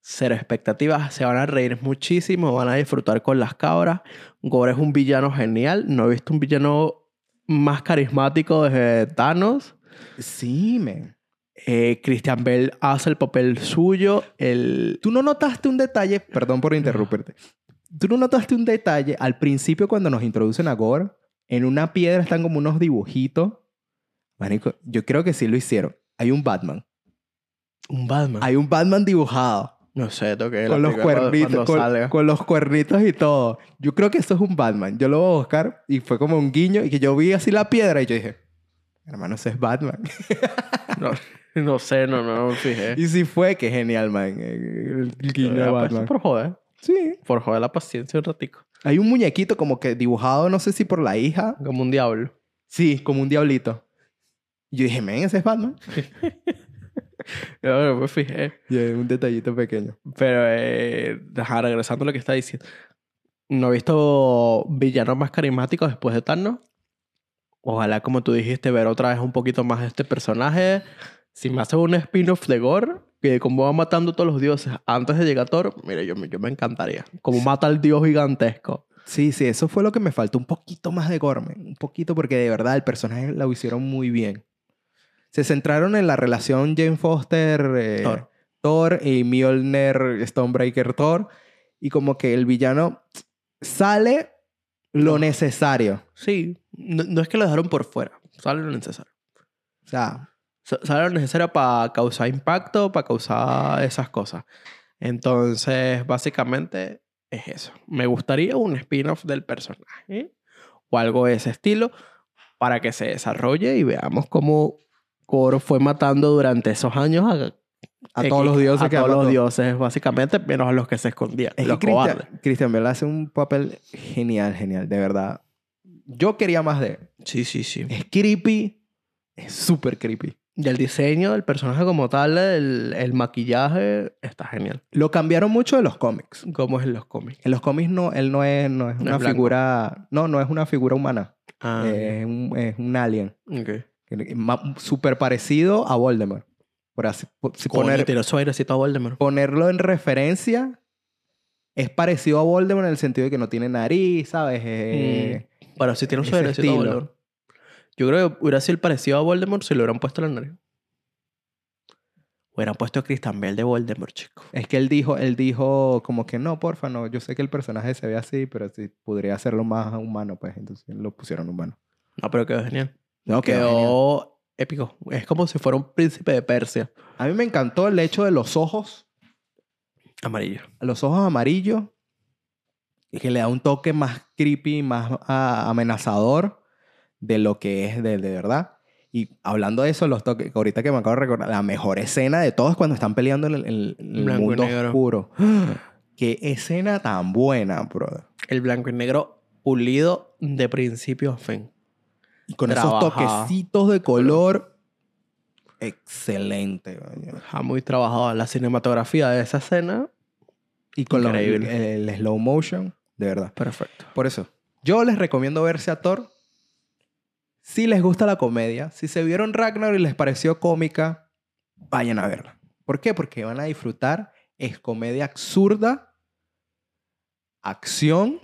S2: Cero expectativas, se van a reír muchísimo, van a disfrutar con las cabras. Gore es un villano genial. No he visto un villano más carismático desde Thanos.
S1: Sí, men.
S2: Eh, Christian Bell hace el papel suyo. El...
S1: ¿Tú no notaste un detalle? Perdón por interrumpirte. ¿Tú no notaste un detalle al principio cuando nos introducen a Gore? En una piedra están como unos dibujitos. Marico, yo creo que sí lo hicieron. Hay un Batman.
S2: Un Batman.
S1: Hay un Batman dibujado.
S2: No sé, ver
S1: Con los cuernitos, con, con los cuernitos y todo. Yo creo que eso es un Batman. Yo lo voy a buscar y fue como un guiño y que yo vi así la piedra y yo dije, hermano, ese es Batman.
S2: No, no sé, no, no, no me fijé.
S1: y sí fue, que genial, man. El, el guiño de
S2: pues,
S1: Batman.
S2: por joder.
S1: Sí.
S2: Por joder la paciencia un ratico.
S1: Hay un muñequito como que dibujado, no sé si por la hija.
S2: Como un diablo.
S1: Sí, como un diablito. Y yo dije, men, ese es Batman.
S2: No me fijé.
S1: Y es un detallito pequeño.
S2: Pero, eh, ajá, regresando a lo que está diciendo. No he visto villanos más carismáticos después de Thanos. Ojalá, como tú dijiste, ver otra vez un poquito más de este personaje. Si me hacen un spin-off de Gore, que como va matando a todos los dioses antes de llegar a Thor, mire, yo, me- yo me encantaría. Como mata al dios gigantesco.
S1: Sí, sí, eso fue lo que me faltó. Un poquito más de Gorman. Un poquito porque de verdad el personaje lo hicieron muy bien. Se centraron en la relación Jane Foster, eh,
S2: Thor.
S1: Thor y Mjolnir, Stonebreaker Thor. Y como que el villano sale lo
S2: No.
S1: necesario.
S2: Sí, no, no es que lo dejaron por fuera. Sale lo necesario.
S1: O sea,
S2: Sa- Sale lo necesario para causar impacto, para causar esas cosas. Entonces, básicamente es eso. Me gustaría un spin-off del personaje o algo de ese estilo para que se desarrolle y veamos cómo Koro fue matando durante esos años a,
S1: a todos los dioses
S2: a
S1: que
S2: todos los dioses, básicamente, menos a los que se escondían.
S1: Es
S2: los
S1: que
S2: cobardes.
S1: Christian Bale hace un papel genial, genial, de verdad. Yo quería más de él.
S2: Sí, sí, sí.
S1: Es creepy, es súper creepy.
S2: Y el diseño del personaje como tal, el, el maquillaje, está genial.
S1: Lo cambiaron mucho de los cómics.
S2: Como es en los cómics.
S1: En los cómics no, él no es, no es
S2: No
S1: una
S2: es
S1: figura, no, no es una figura humana.
S2: Ah,
S1: Eh, es, un, es un alien.
S2: ok.
S1: Súper parecido a Voldemort. Por así, por- si
S2: Coño,
S1: poner,
S2: tiró su airecito a Voldemort.
S1: ponerlo en referencia, es parecido a Voldemort en el sentido de que no tiene nariz, ¿sabes? Eh,
S2: Pero si tiene su
S1: ese
S2: airecito a. Voldemort. Yo creo que hubiera sido el parecido a Voldemort si le hubieran puesto la nariz. Hubieran puesto a Christian Bell de Voldemort, chico.
S1: Es que él dijo, él dijo como que no, porfa, no. Yo sé que el personaje se ve así, pero sí podría hacerlo más humano, pues. Entonces lo pusieron humano.
S2: No, pero quedó genial.
S1: No,
S2: Quedó, épico. Es como si fuera un príncipe de Persia.
S1: A mí me encantó el hecho de los ojos,
S2: Amarillo.
S1: los ojos amarillos, y que le da un toque más creepy, más ah, amenazador de lo que es de, de verdad. Y hablando de eso, los toques, ahorita que me acabo de recordar, la mejor escena de todos es cuando están peleando en el, el- mundo
S2: negro.
S1: oscuro. Qué escena tan buena, brother.
S2: El blanco y negro pulido de principio a fin.
S1: Y con esos toquecitos de color, excelente.
S2: Está muy trabajado. La cinematografía de esa escena,
S1: Y con los- el, el slow motion, de verdad.
S2: perfecto.
S1: Por eso, yo les recomiendo verse a Thor. Si les gusta la comedia, si se vieron Ragnar y les pareció cómica, vayan a verla. ¿Por qué? Porque van a disfrutar. Es comedia absurda, acción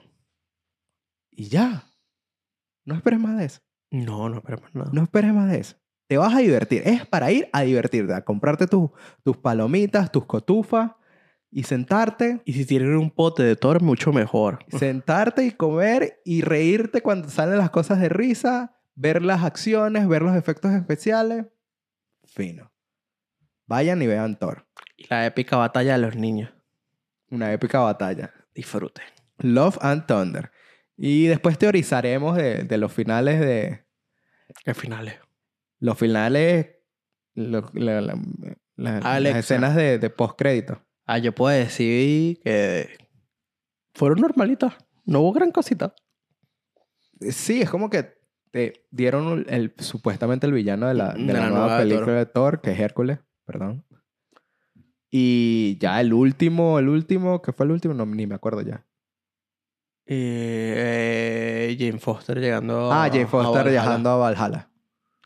S1: y ya. No esperes más de eso.
S2: No, no esperemos nada.
S1: No esperes más de eso. Te vas a divertir. Es para ir a divertirte, a comprarte tus- tus palomitas, tus cotufas, y sentarte,
S2: Y si tienen un pote de Thor, mucho mejor.
S1: sentarte y comer y reírte cuando salen las cosas de risa, ver las acciones, ver los efectos especiales. Fino. Vayan y vean Thor.
S2: Y la épica batalla de los niños.
S1: Una épica batalla.
S2: Disfruten.
S1: Love and Thunder. Y después teorizaremos de, de los finales de...
S2: ¿Qué finales?
S1: Los finales... lo- la- la- la- las escenas de, de postcrédito.
S2: Ah, yo puedo decir que fueron normalitas. No hubo gran cosita.
S1: Sí, es como que te dieron el, supuestamente el villano de la, de
S2: De
S1: la
S2: la
S1: nueva
S2: nueva de
S1: película de Thor, que es Hércules, perdón. Y ya el último, el último, que fue el último, no, ni me acuerdo ya.
S2: Eh, Jane Foster llegando
S1: Ah,
S2: a-
S1: Jane
S2: a
S1: Foster
S2: Valhalla.
S1: viajando a Valhalla.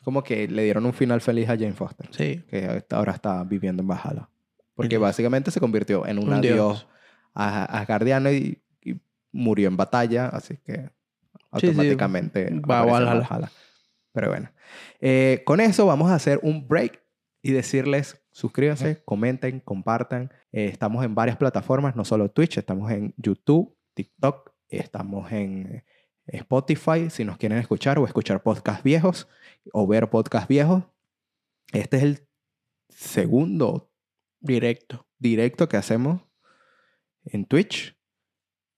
S1: Como que le dieron un final feliz a Jane Foster,
S2: Sí.
S1: que ahora está viviendo en Valhalla. Porque básicamente se convirtió en un,
S2: Un
S1: adiós
S2: dios.
S1: a Asgardiano y, y murió en batalla, así que
S2: Sí, sí,
S1: automáticamente
S2: va a Valhalla.
S1: Valhalla. Pero bueno, Eh, con eso vamos a hacer un break y decirles suscríbanse, comenten, compartan. Eh, estamos en varias plataformas, no solo Twitch, estamos en YouTube, TikTok, estamos en Spotify, si nos quieren escuchar o escuchar podcasts viejos o ver podcasts viejos. Este es el segundo
S2: Directo.
S1: directo que hacemos en Twitch.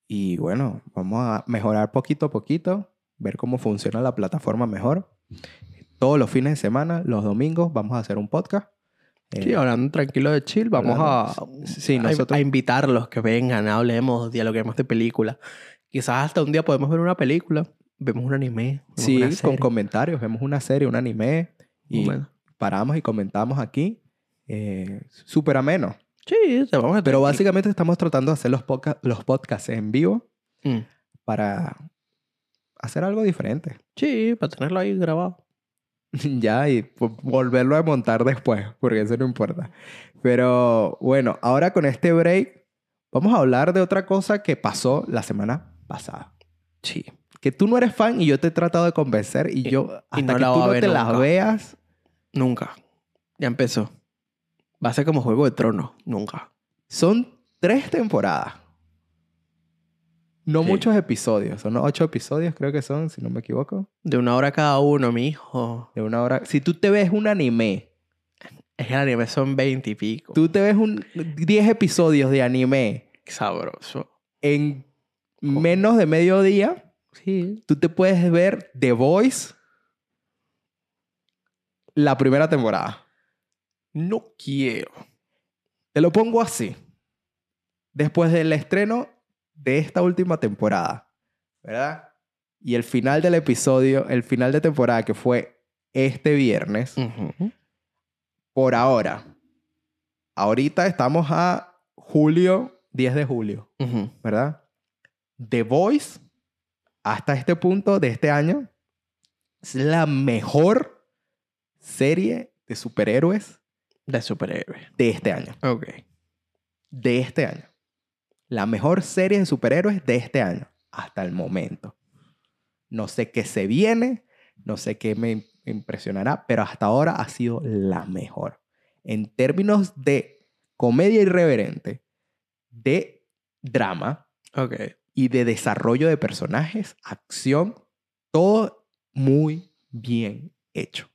S1: Y bueno, vamos a mejorar poquito a poquito, ver cómo funciona la plataforma mejor. Todos los fines de semana, los domingos, vamos a hacer un podcast.
S2: Sí,
S1: Eh,
S2: hablando tranquilo de chill, vamos a,
S1: sí, nosotros-
S2: a invitarlos que vengan, hablemos, dialoguemos de películas. Quizás hasta un día podemos ver una película, vemos un anime. vemos
S1: sí,
S2: una
S1: con comentarios, vemos una serie, un anime y
S2: Bueno.
S1: paramos y comentamos aquí. Eh, Súper ameno.
S2: Sí, te vamos a
S1: Pero básicamente estamos tratando de hacer los, podca- los podcasts en vivo
S2: Mm.
S1: para hacer algo diferente.
S2: Sí, para tenerlo ahí grabado.
S1: ya y volverlo a montar después, porque eso no importa. Pero bueno, ahora con este break vamos a hablar de otra cosa que pasó la semana pasada.
S2: Sí.
S1: Que tú no eres fan y yo te he tratado de convencer y
S2: Y-
S1: yo
S2: y
S1: hasta
S2: no
S1: que tú no te las veas,
S2: Nunca. Ya empezó. Va a ser como Juego de Tronos. Nunca.
S1: son tres temporadas. No
S2: Sí.
S1: muchos episodios, son ocho episodios creo que son, si no me equivoco.
S2: De una hora cada uno, mi hijo.
S1: De una hora. Si tú te ves un anime,
S2: Es el anime son 20 y pico.
S1: tú te ves un 10 episodios de anime
S2: sabroso.
S1: en menos de medio día,
S2: Sí.
S1: tú te puedes ver The Voice la primera temporada.
S2: No quiero.
S1: Te lo pongo así. Después del estreno de esta última temporada, ¿verdad? Y el final del episodio, el final de temporada que fue este viernes,
S2: Ujú.
S1: por ahora. Ahorita estamos a julio, 10 de julio. ¿verdad? The Voice, hasta este punto de este año, es la mejor serie de superhéroes
S2: De superhéroe.
S1: de este año.
S2: Ok.
S1: De este año. La mejor serie de superhéroes de este año, hasta el momento. No sé qué se viene, no sé qué me impresionará, pero hasta ahora ha sido la mejor. En términos de comedia irreverente, de drama,
S2: Ok.
S1: Y de desarrollo de personajes, acción, todo muy bien hecho.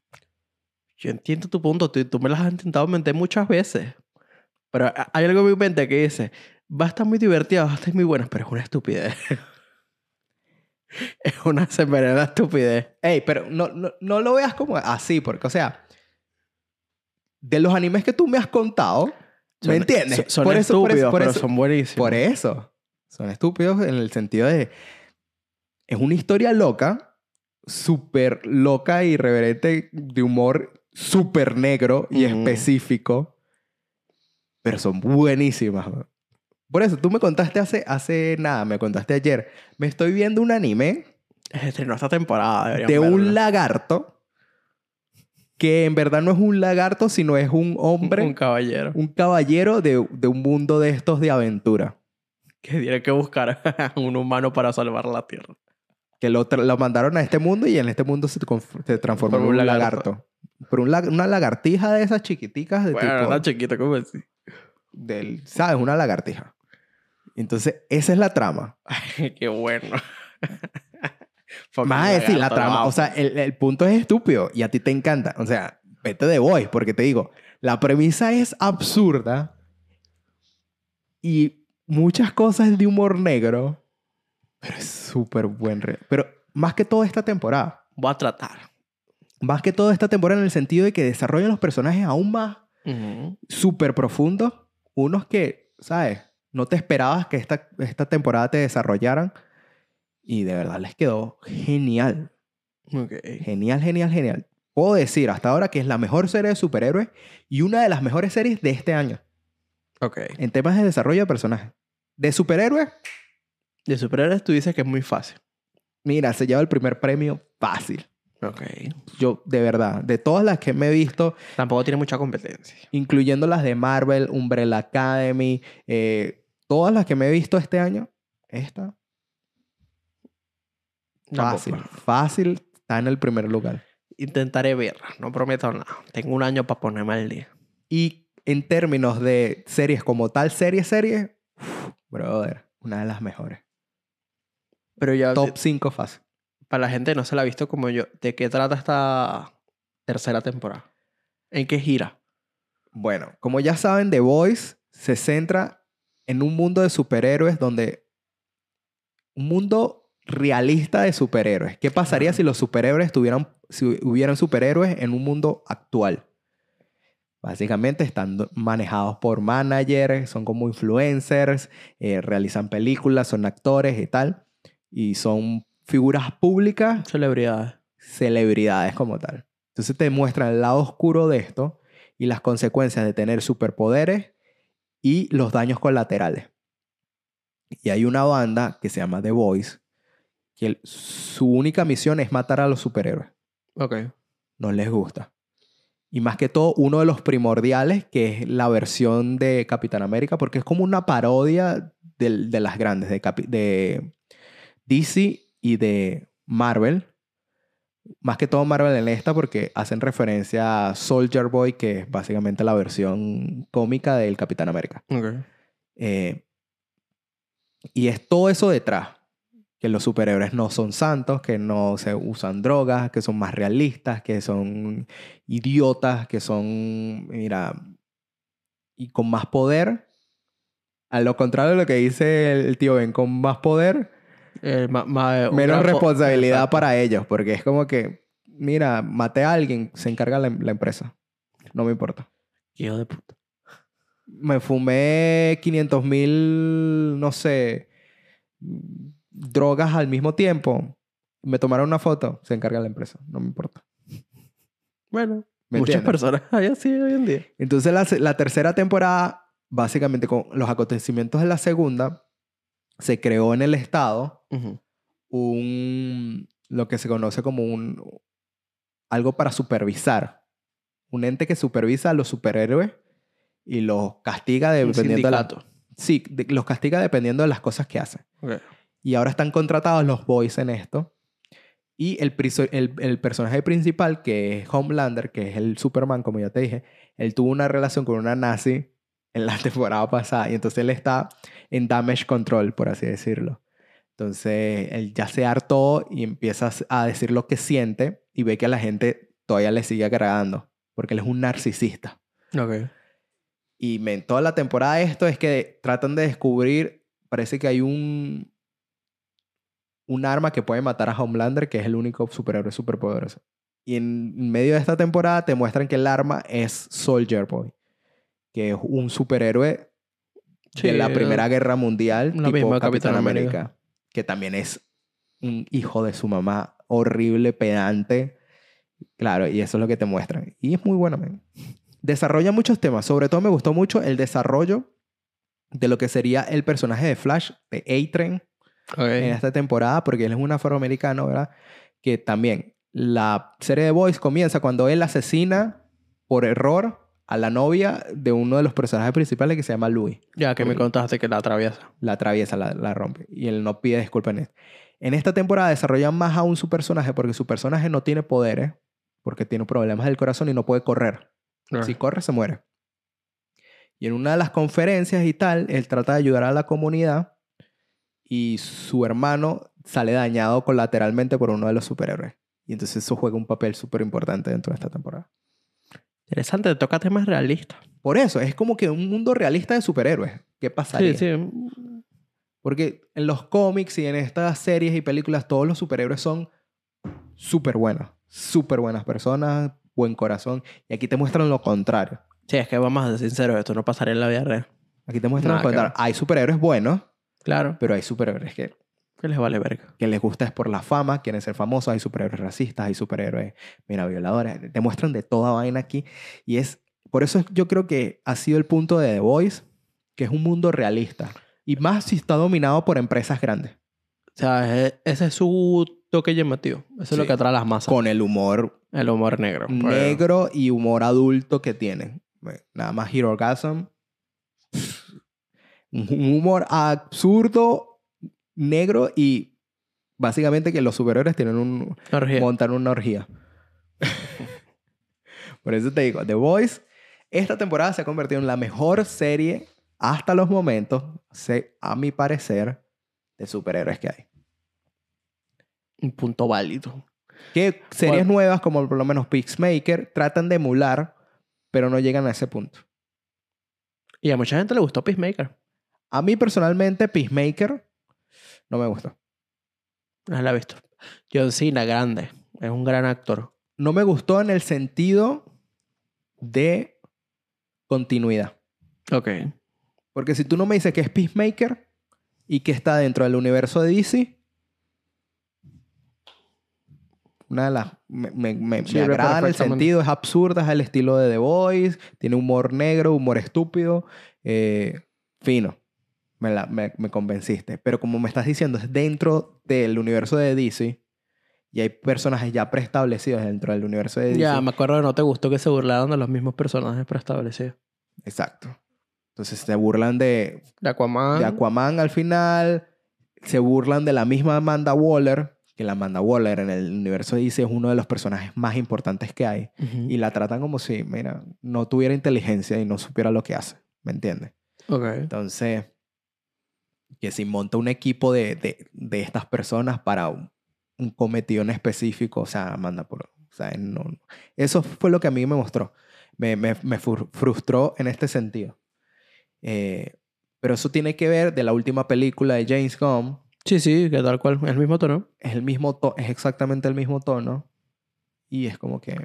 S2: Yo entiendo tu punto. Tú, tú me las has intentado meter muchas veces. Pero hay algo en mi mente que dice, va a estar muy divertida, va a estar muy buena, pero es una estupidez. es una severada estupidez.
S1: Ey, pero no, no, no lo veas como así, porque, o sea, de los animes que tú me has contado, ¿me
S2: Son-
S1: entiendes?
S2: Son, son
S1: por eso, por
S2: estúpidos,
S1: eso, por
S2: pero
S1: eso,
S2: son buenísimos.
S1: por eso. Son estúpidos en el sentido de... Es una historia loca, súper loca y irreverente, de humor súper negro y específico, pero son buenísimas. Por eso, tú me contaste hace, hace nada, me contaste ayer, me estoy viendo un anime
S2: Estrenó esta temporada.
S1: de un lagarto que en verdad no es un lagarto, sino es un hombre,
S2: Un
S1: un,
S2: caballero.
S1: caballero de, de un mundo de estos de aventura.
S2: Que tiene que buscar a un humano para salvar la tierra.
S1: Que lo, lo mandaron a este mundo y en este mundo se, se transformó en
S2: un lagarto.
S1: lagarto. Por un la- una lagartija de esas chiquiticas de
S2: Bueno,
S1: tipo...
S2: una chiquita, ¿cómo así?
S1: del, ¿sabes? Una lagartija. Entonces, esa es la trama.
S2: Qué bueno.
S1: Más decir, la trama, o sea, el, el punto es estúpido y a ti te encanta. O sea, vete de voice, porque te digo, la premisa es absurda y muchas cosas de humor negro, pero es súper buen. re- Pero más que todo esta temporada,
S2: Voy a tratar.
S1: más que todo esta temporada en el sentido de que desarrollan los personajes aún más súper profundos, unos que, ¿sabes? No te esperabas que esta, esta temporada te desarrollaran y de verdad les quedó genial. Genial, genial, genial. Puedo decir hasta ahora que es la mejor serie de superhéroes y una de las mejores series de este año
S2: Ok.
S1: en temas de desarrollo de personajes. De superhéroes,
S2: De superhéroes tú dices que es muy fácil.
S1: mira, se lleva el primer premio fácil.
S2: Ok.
S1: Yo, de verdad, de todas las que me he visto,
S2: Tampoco tiene mucha competencia.
S1: incluyendo las de Marvel, Umbrella Academy, eh, todas las que me he visto este año, esta, fácil,
S2: Tampoco.
S1: fácil, está en el primer lugar.
S2: Intentaré verla. No prometo nada. Tengo un año para ponerme al día.
S1: Y en términos de series como tal, serie, serie, brother, una de las mejores.
S2: Pero ya,
S1: Top 5 fácil.
S2: para la gente que no se la ha visto como yo, ¿de qué trata esta tercera temporada? ¿En qué gira?
S1: Bueno, como ya saben, The Voice se centra en un mundo de superhéroes donde... Un mundo realista de superhéroes. ¿Qué pasaría si los superhéroes tuvieran... Si hubieran superhéroes en un mundo actual? Básicamente están do- manejados por managers, son como influencers, eh, realizan películas, son actores y tal. Y son figuras públicas
S2: Celebridades.
S1: celebridades como tal. Entonces te muestran el lado oscuro de esto y las consecuencias de tener superpoderes y los daños colaterales. Y hay una banda que se llama The Voice, que el- su única misión es matar a los superhéroes.
S2: Ok.
S1: No les gusta. Y más que todo, uno de los primordiales, que es la versión de Capitán América, porque es como una parodia del- de las grandes, de, Capi- de DC y de Marvel. Más que todo Marvel en esta, porque hacen referencia a Soldier Boy, que es básicamente la versión cómica del Capitán América. Eh, y es todo eso detrás. Que los superhéroes no son santos, que no se usan drogas, que son más realistas, que son idiotas, que son, mira, y con más poder. A lo contrario de lo que dice el tío Ben, con más poder,
S2: Eh, ma- ma- un
S1: menos responsabilidad
S2: Exacto.
S1: para ellos, porque es como que, mira, maté a alguien, se encarga la, la empresa. No me importa.
S2: Hijo de puta.
S1: me fumé 500 mil, no sé, drogas al mismo tiempo. Me tomaron una foto, se encarga la empresa, no me importa.
S2: Bueno,
S1: ¿Me
S2: muchas
S1: entiendes?
S2: personas hay así hoy en día.
S1: Entonces la, la tercera temporada, básicamente con los acontecimientos de la segunda, se creó en el estado un, lo que se conoce como un, algo para supervisar. Un ente que supervisa a los superhéroes y los castiga dependiendo de la-. Sí, de- los castiga dependiendo de las cosas que hacen. Y ahora están contratados los boys en esto. Y el, el, el personaje principal, que es Homelander, que es el Superman, como ya te dije, él tuvo una relación con una nazi en la temporada pasada. Y entonces él está en damage control, por así decirlo. Entonces él ya se hartó y empieza a decir lo que siente y ve que a la gente todavía le sigue agradando. Porque él es un narcisista.
S2: Ok.
S1: Y men, toda la temporada esto es que tratan de descubrir, parece que hay un un arma que puede matar a Homelander, que es el único superhéroe superpoderoso. Y en medio de esta temporada te muestran que el arma es Soldier Boy, que es un superhéroe
S2: Sí,
S1: de la Primera Guerra Mundial, tipo
S2: mismo de
S1: Capitán
S2: Capitán
S1: América,
S2: América.
S1: que también es un hijo de su mamá, horrible, pedante. Claro, y eso es lo que te muestran. Y es muy bueno, men. Desarrolla muchos temas. Sobre todo me gustó mucho el desarrollo de lo que sería el personaje de Flash, de A-Train, En esta temporada, porque él es un afroamericano, ¿verdad? Que también la serie de Boys comienza cuando él asesina por error a la novia de uno de los personajes principales que se llama Louis
S2: Ya que me contaste que la atraviesa.
S1: la atraviesa, la, la rompe. Y él no pide disculpas en esto. En esta temporada desarrollan más aún su personaje porque su personaje no tiene poderes, porque tiene problemas del corazón y no puede correr. Si corre, se muere. Y en una de las conferencias y tal, él trata de ayudar a la comunidad y su hermano sale dañado colateralmente por uno de los superhéroes. Y entonces eso juega un papel súper importante dentro de esta temporada.
S2: Interesante, te toca temas realistas.
S1: Por eso, es como que un mundo realista de superhéroes. ¿Qué pasaría?
S2: Sí, sí.
S1: Porque en los cómics y en estas series y películas, todos los superhéroes son súper buenos. Súper buenas personas, buen corazón. Y aquí te muestran lo contrario.
S2: Sí, es que vamos a ser sinceros, esto no pasaría en la vida real.
S1: Aquí te muestran
S2: Nada
S1: lo contrario. Hay superhéroes buenos,
S2: Claro.
S1: pero hay superhéroes que,
S2: Que les vale verga.
S1: que les gusta es por la fama, quieren ser famosos. Hay superhéroes racistas, hay superhéroes, mira, violadores. Te muestran de toda vaina aquí. Y es, por eso yo creo que ha sido el punto de The Voice, que es un mundo realista. Y más si está dominado por empresas grandes.
S2: O sea, e- ese es su toque llamativo. Eso es lo que atrae a las masas.
S1: Con el humor
S2: El humor negro. Pues,
S1: negro y humor adulto que tienen. Nada más Hero Orgasm. Un humor absurdo, negro y básicamente que los superhéroes tienen un,
S2: Orgía.
S1: montan una orgía. Por eso te digo, The Voice, esta temporada se ha convertido en la mejor serie hasta los momentos, a mi parecer, de superhéroes que hay.
S2: Un punto válido.
S1: Que series
S2: Bueno.
S1: nuevas, como por lo menos Peacemaker, tratan de emular, pero no llegan a ese punto.
S2: Y a mucha gente le gustó Peacemaker.
S1: A mí personalmente, Peacemaker no me gustó.
S2: No la he visto. John Cena, grande. Es un gran actor.
S1: No me gustó en el sentido de continuidad.
S2: Ok.
S1: Porque si tú no me dices que es Peacemaker y que está dentro del universo de DC, una de las... Me, me, me-
S2: Sí,
S1: me
S2: ve
S1: agrada en el sentido, es absurda, es el estilo de The Voice, tiene humor negro, humor estúpido, eh, fino. Me, la- me, me convenciste. Pero como me estás diciendo, es dentro del universo de DC y hay personajes ya preestablecidos dentro del universo de DC.
S2: Ya, me acuerdo que no te gustó que se burlaran de los mismos personajes preestablecidos.
S1: Exacto. Entonces se burlan de,
S2: De Aquaman.
S1: de Aquaman al final. Se burlan de la misma Amanda Waller, que la Amanda Waller en el universo DC es uno de los personajes más importantes que hay. Y la tratan como si, mira, no tuviera inteligencia y no supiera lo que hace. ¿Me entiendes?
S2: Ok.
S1: Entonces, que si monta un equipo de, de, de estas personas para un, un cometido en específico, o sea, Amanda, por, o sea, no, no. eso fue lo que a mí me mostró. Me, me, me fru- frustró en este sentido. Eh, pero eso tiene que ver de la última película de James Gunn.
S2: Sí, sí, que tal cual. El mismo tono.
S1: Es, el mismo to- es exactamente el mismo tono. Y es como que...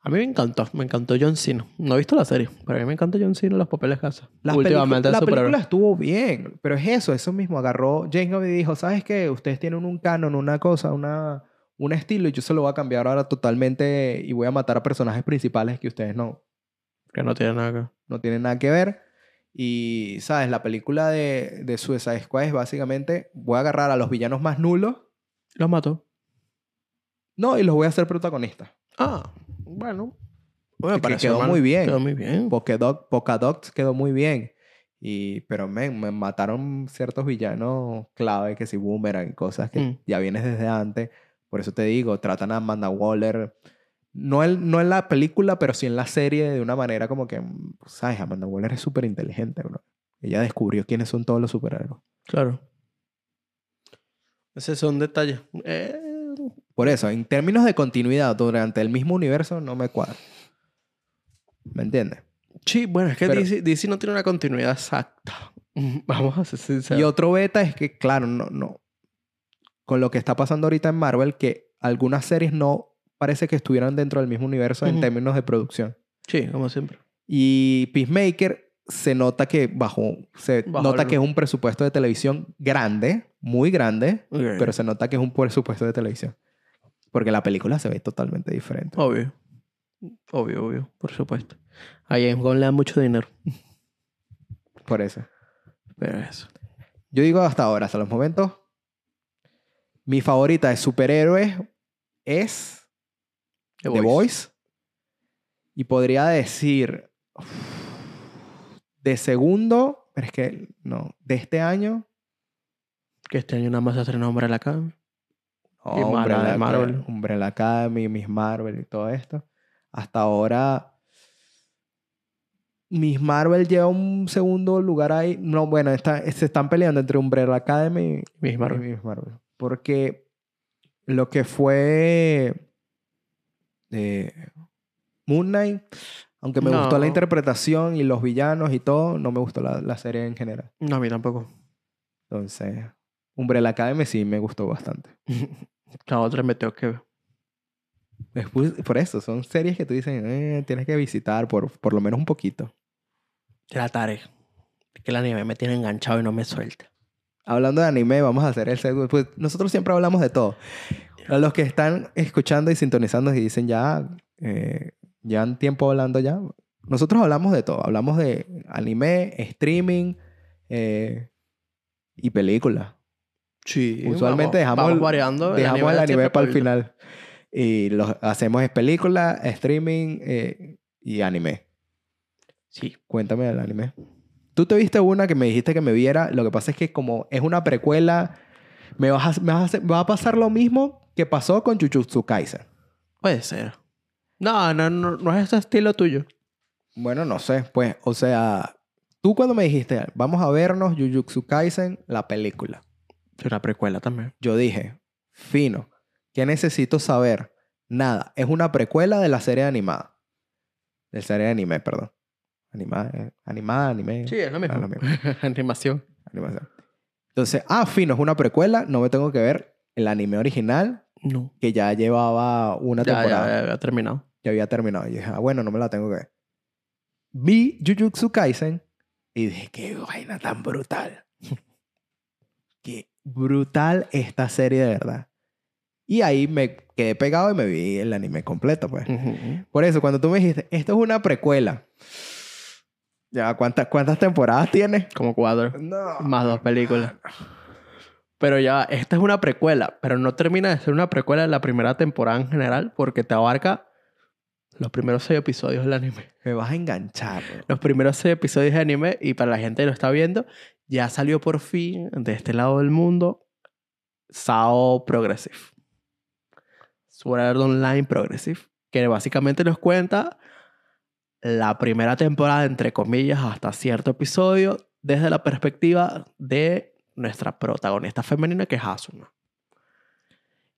S2: A mí me encantó. Me encantó John Cena. No he visto la serie, pero a mí me encanta John Cena en los papeles que hace.
S1: Las
S2: Últimamente
S1: la película estuvo bien, pero es eso, eso mismo. Agarró James Gunn y dijo, ¿sabes qué? Ustedes tienen un canon, una cosa, una, un estilo y yo se lo voy a cambiar ahora totalmente y voy a matar a personajes principales que ustedes no,
S2: Que no tiene nada que
S1: no tienen nada que ver. Y, ¿sabes? La película de, de Suicide Squad es básicamente, voy a agarrar a los villanos más nulos,
S2: Los mató.
S1: no, y los voy a hacer protagonistas.
S2: Ah, bueno.
S1: Que- que
S2: pareció
S1: quedó
S2: mal.
S1: muy bien.
S2: Quedó muy bien.
S1: Polkadot, Polkadot quedó muy bien. Y, pero me, me mataron ciertos villanos clave, que si Boomerang, cosas que
S2: Mm.
S1: ya vienes desde antes. Por eso te digo, tratan a Amanda Waller, no, el, no en la película, pero sí en la serie, de una manera como que, ¿sabes? Amanda Waller es súper inteligente, bro. Ella descubrió quiénes son todos los superhéroes.
S2: Claro. Ese son detalles. Eh,
S1: Por eso, en términos de continuidad durante el mismo universo, no me cuadra. ¿Me entiendes?
S2: sí, bueno, es que
S1: Pero-
S2: DC, DC no tiene una continuidad exacta. Vamos a ser sinceros.
S1: Y otro beta es que, claro, no, no. Con lo que está pasando ahorita en Marvel, que algunas series no parece que estuvieran dentro del mismo universo en
S2: Ujú.
S1: términos de producción.
S2: Sí, como siempre.
S1: Y Peacemaker se nota que bajo, se
S2: Bajó
S1: nota
S2: el-
S1: que es un presupuesto de televisión grande, muy grande, pero se nota que es un presupuesto de televisión. Porque la película se ve totalmente diferente.
S2: Obvio. Obvio, obvio. Por supuesto. A James Gunn le da mucho dinero.
S1: Por eso.
S2: Pero eso.
S1: Yo digo hasta ahora, hasta los momentos, mi favorita de superhéroes es
S2: The. Voice.
S1: Y podría decir de segundo, pero es que no, de este año,
S2: Que este año nada más se estrenó Y
S1: Umbrella,
S2: de Marvel.
S1: Umbrella Academy, Miss Marvel y todo esto. Hasta ahora, Miss Marvel lleva un segundo lugar ahí. No, bueno, está, se están peleando entre Umbrella Academy
S2: Miss
S1: y
S2: Marvel.
S1: Miss Marvel. Porque lo que fue eh, Moon Knight, aunque me gustó la interpretación y los villanos y todo, no me gustó la, la serie en general.
S2: No, a mí tampoco.
S1: Entonces, Umbrella Academy sí me gustó bastante.
S2: La otra me tengo que ver.
S1: Por eso, son series que tú dices, eh, tienes que visitar por, por lo menos un poquito.
S2: Trataré. Es que el anime me tiene enganchado y no me suelta.
S1: Hablando de anime, vamos a hacer el segundo. Pues nosotros siempre hablamos de todo. A los que están escuchando y sintonizando y dicen ya, eh, ya han tiempo hablando ya. Nosotros hablamos de todo. Hablamos de anime, streaming eh, y películas.
S2: Sí.
S1: Usualmente
S2: vamos-
S1: dejamos,
S2: vamos
S1: el-
S2: variando.
S1: dejamos el anime
S2: siempre
S1: para el final. Y los, hacemos es película, streaming eh, y anime.
S2: Sí.
S1: Cuéntame del anime. Tú te viste una que me dijiste que me viera. Lo que pasa es que como es una precuela, me, vas a- me vas a va a pasar lo mismo que pasó con Jujutsu Kaisen.
S2: Puede ser. No, no, no, no es ese estilo tuyo.
S1: Bueno, no sé. Pues, o sea, tú cuando me dijiste, vamos a vernos Jujutsu Kaisen, la película.
S2: Es una precuela también.
S1: Yo dije, fino, ¿qué necesito saber? Nada, es una precuela de la serie animada. De la serie de anime, perdón. Animada, eh, animada, anime.
S2: Sí, es lo mismo.
S1: Ah, lo mismo.
S2: Animación.
S1: Animación. Entonces, ah, fino, es una precuela, no me tengo que ver el anime original
S2: No.
S1: que ya llevaba una
S2: Ya,
S1: temporada.
S2: ya, ya, ya terminado.
S1: Ya había terminado. Y dije, ah, bueno, no me la tengo que ver. Vi Jujutsu Kaisen y dije, qué vaina tan brutal. qué brutal esta serie de verdad. Y ahí me quedé pegado y me vi el anime completo, pues. Por eso, cuando tú me dijiste, esto es una precuela. Ya, ¿cuántas, cuántas temporadas tiene?
S2: Como cuatro.
S1: No.
S2: Más dos películas. Pero ya, esta es una precuela, pero no termina de ser una precuela de la primera temporada en general porque te abarca los primeros seis episodios del anime.
S1: Me vas a enganchar. bro.
S2: Los primeros seis episodios de anime y para la gente que lo está viendo, ya salió por fin de este lado del mundo Sao Progressive. Sword Art Online Progressive, que básicamente nos cuenta la primera temporada, entre comillas, hasta cierto episodio, desde la perspectiva de nuestra protagonista femenina, que es Asuna.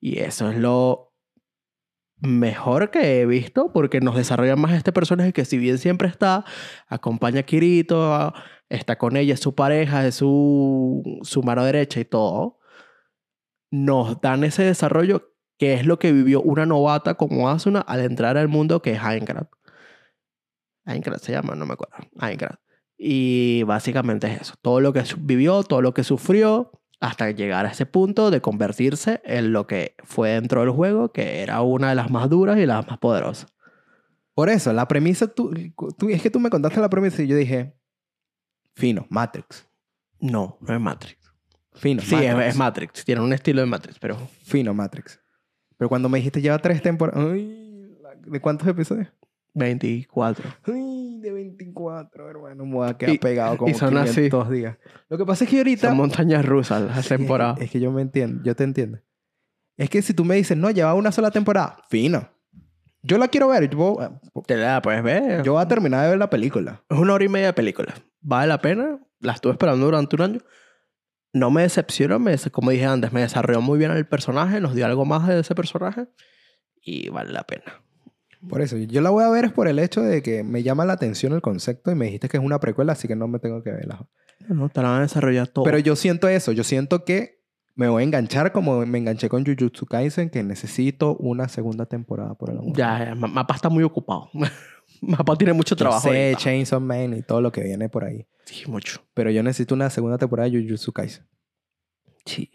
S2: Y eso es lo mejor que he visto, porque nos desarrolla más este personaje que si bien siempre está, acompaña a Kirito, está con ella, es su pareja, es su, su mano derecha y todo, nos dan ese desarrollo que es lo que vivió una novata como Asuna al entrar al mundo que es Aincrad. Aincrad se llama, no me acuerdo. Aincrad. Y básicamente es eso. Todo lo que vivió, todo lo que sufrió, hasta llegar a ese punto de convertirse en lo que fue dentro del juego, que era una de las más duras y las más poderosas.
S1: Por eso, la premisa, tú, tú- es que tú me contaste la premisa y yo dije, fino, Matrix.
S2: No, no es Matrix.
S1: Fino,
S2: Sí, es,
S1: Matrix.
S2: es Matrix. Tiene un estilo de Matrix, pero
S1: Fino, Matrix. Pero cuando me dijiste lleva tres temporadas... ¿De cuántos episodios?
S2: 24.
S1: Ay, de 24, hermano. Me voy a quedar
S2: Y-
S1: pegado como
S2: y son así.
S1: 500 días. Lo que pasa es que ahorita...
S2: Son montañas rusas la
S1: Sí, es que-
S2: temporada.
S1: Es, que yo me entiendo, yo te entiendo. Es que si tú me dices, no, lleva una sola temporada, fino. Yo la quiero ver. Yo,
S2: Te la puedes ver.
S1: yo voy a terminar de ver la película.
S2: Es una hora y media de película. Vale la pena. La estuve esperando durante un año. No me decepcionó. Me, como dije antes, me desarrolló muy bien el personaje. Nos dio algo más de ese personaje. Y vale la pena.
S1: Por eso, yo la voy a ver es por el hecho de que me llama la atención el concepto y me dijiste que es una precuela, así que no me tengo que verla.
S2: No, te la van a desarrollar todo.
S1: Pero yo siento eso, yo siento que me voy a enganchar como me enganché con Jujutsu Kaisen, que necesito una segunda temporada por el amor.
S2: Ya, ya, Ma- Mapa está muy ocupado. Mapa tiene mucho
S1: Yo
S2: trabajo.
S1: sé,
S2: ahorita.
S1: Chainsaw Man y todo lo que viene por ahí.
S2: Sí, mucho.
S1: Pero yo necesito una segunda temporada de Jujutsu Kaisen.
S2: Sí.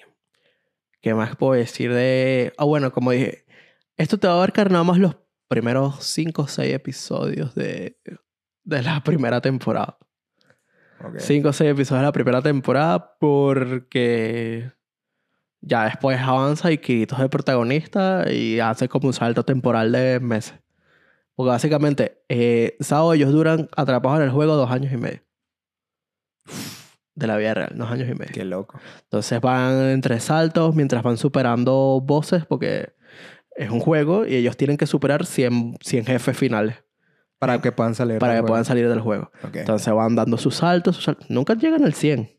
S2: ¿Qué más puedo decir de...? Ah, bueno, como dije, esto te va a abarcar nada más los primeros 5 o 6 episodios de, de la primera temporada.
S1: Ok.
S2: 5 o 6 episodios de la primera temporada porque ya después avanza y Kirito es el protagonista y hace como un salto temporal de meses. Porque básicamente, eh, Sao ellos duran atrapados en el juego dos años y medio. De la vida real, dos años y medio.
S1: Qué loco.
S2: Entonces van entre saltos mientras van superando bosses porque es un juego y ellos tienen que superar 100, 100 jefes finales.
S1: Para que puedan salir.
S2: para
S1: del
S2: que
S1: juego.
S2: puedan salir del juego. Entonces van dando sus saltos, sus saltos. Nunca llegan al 100.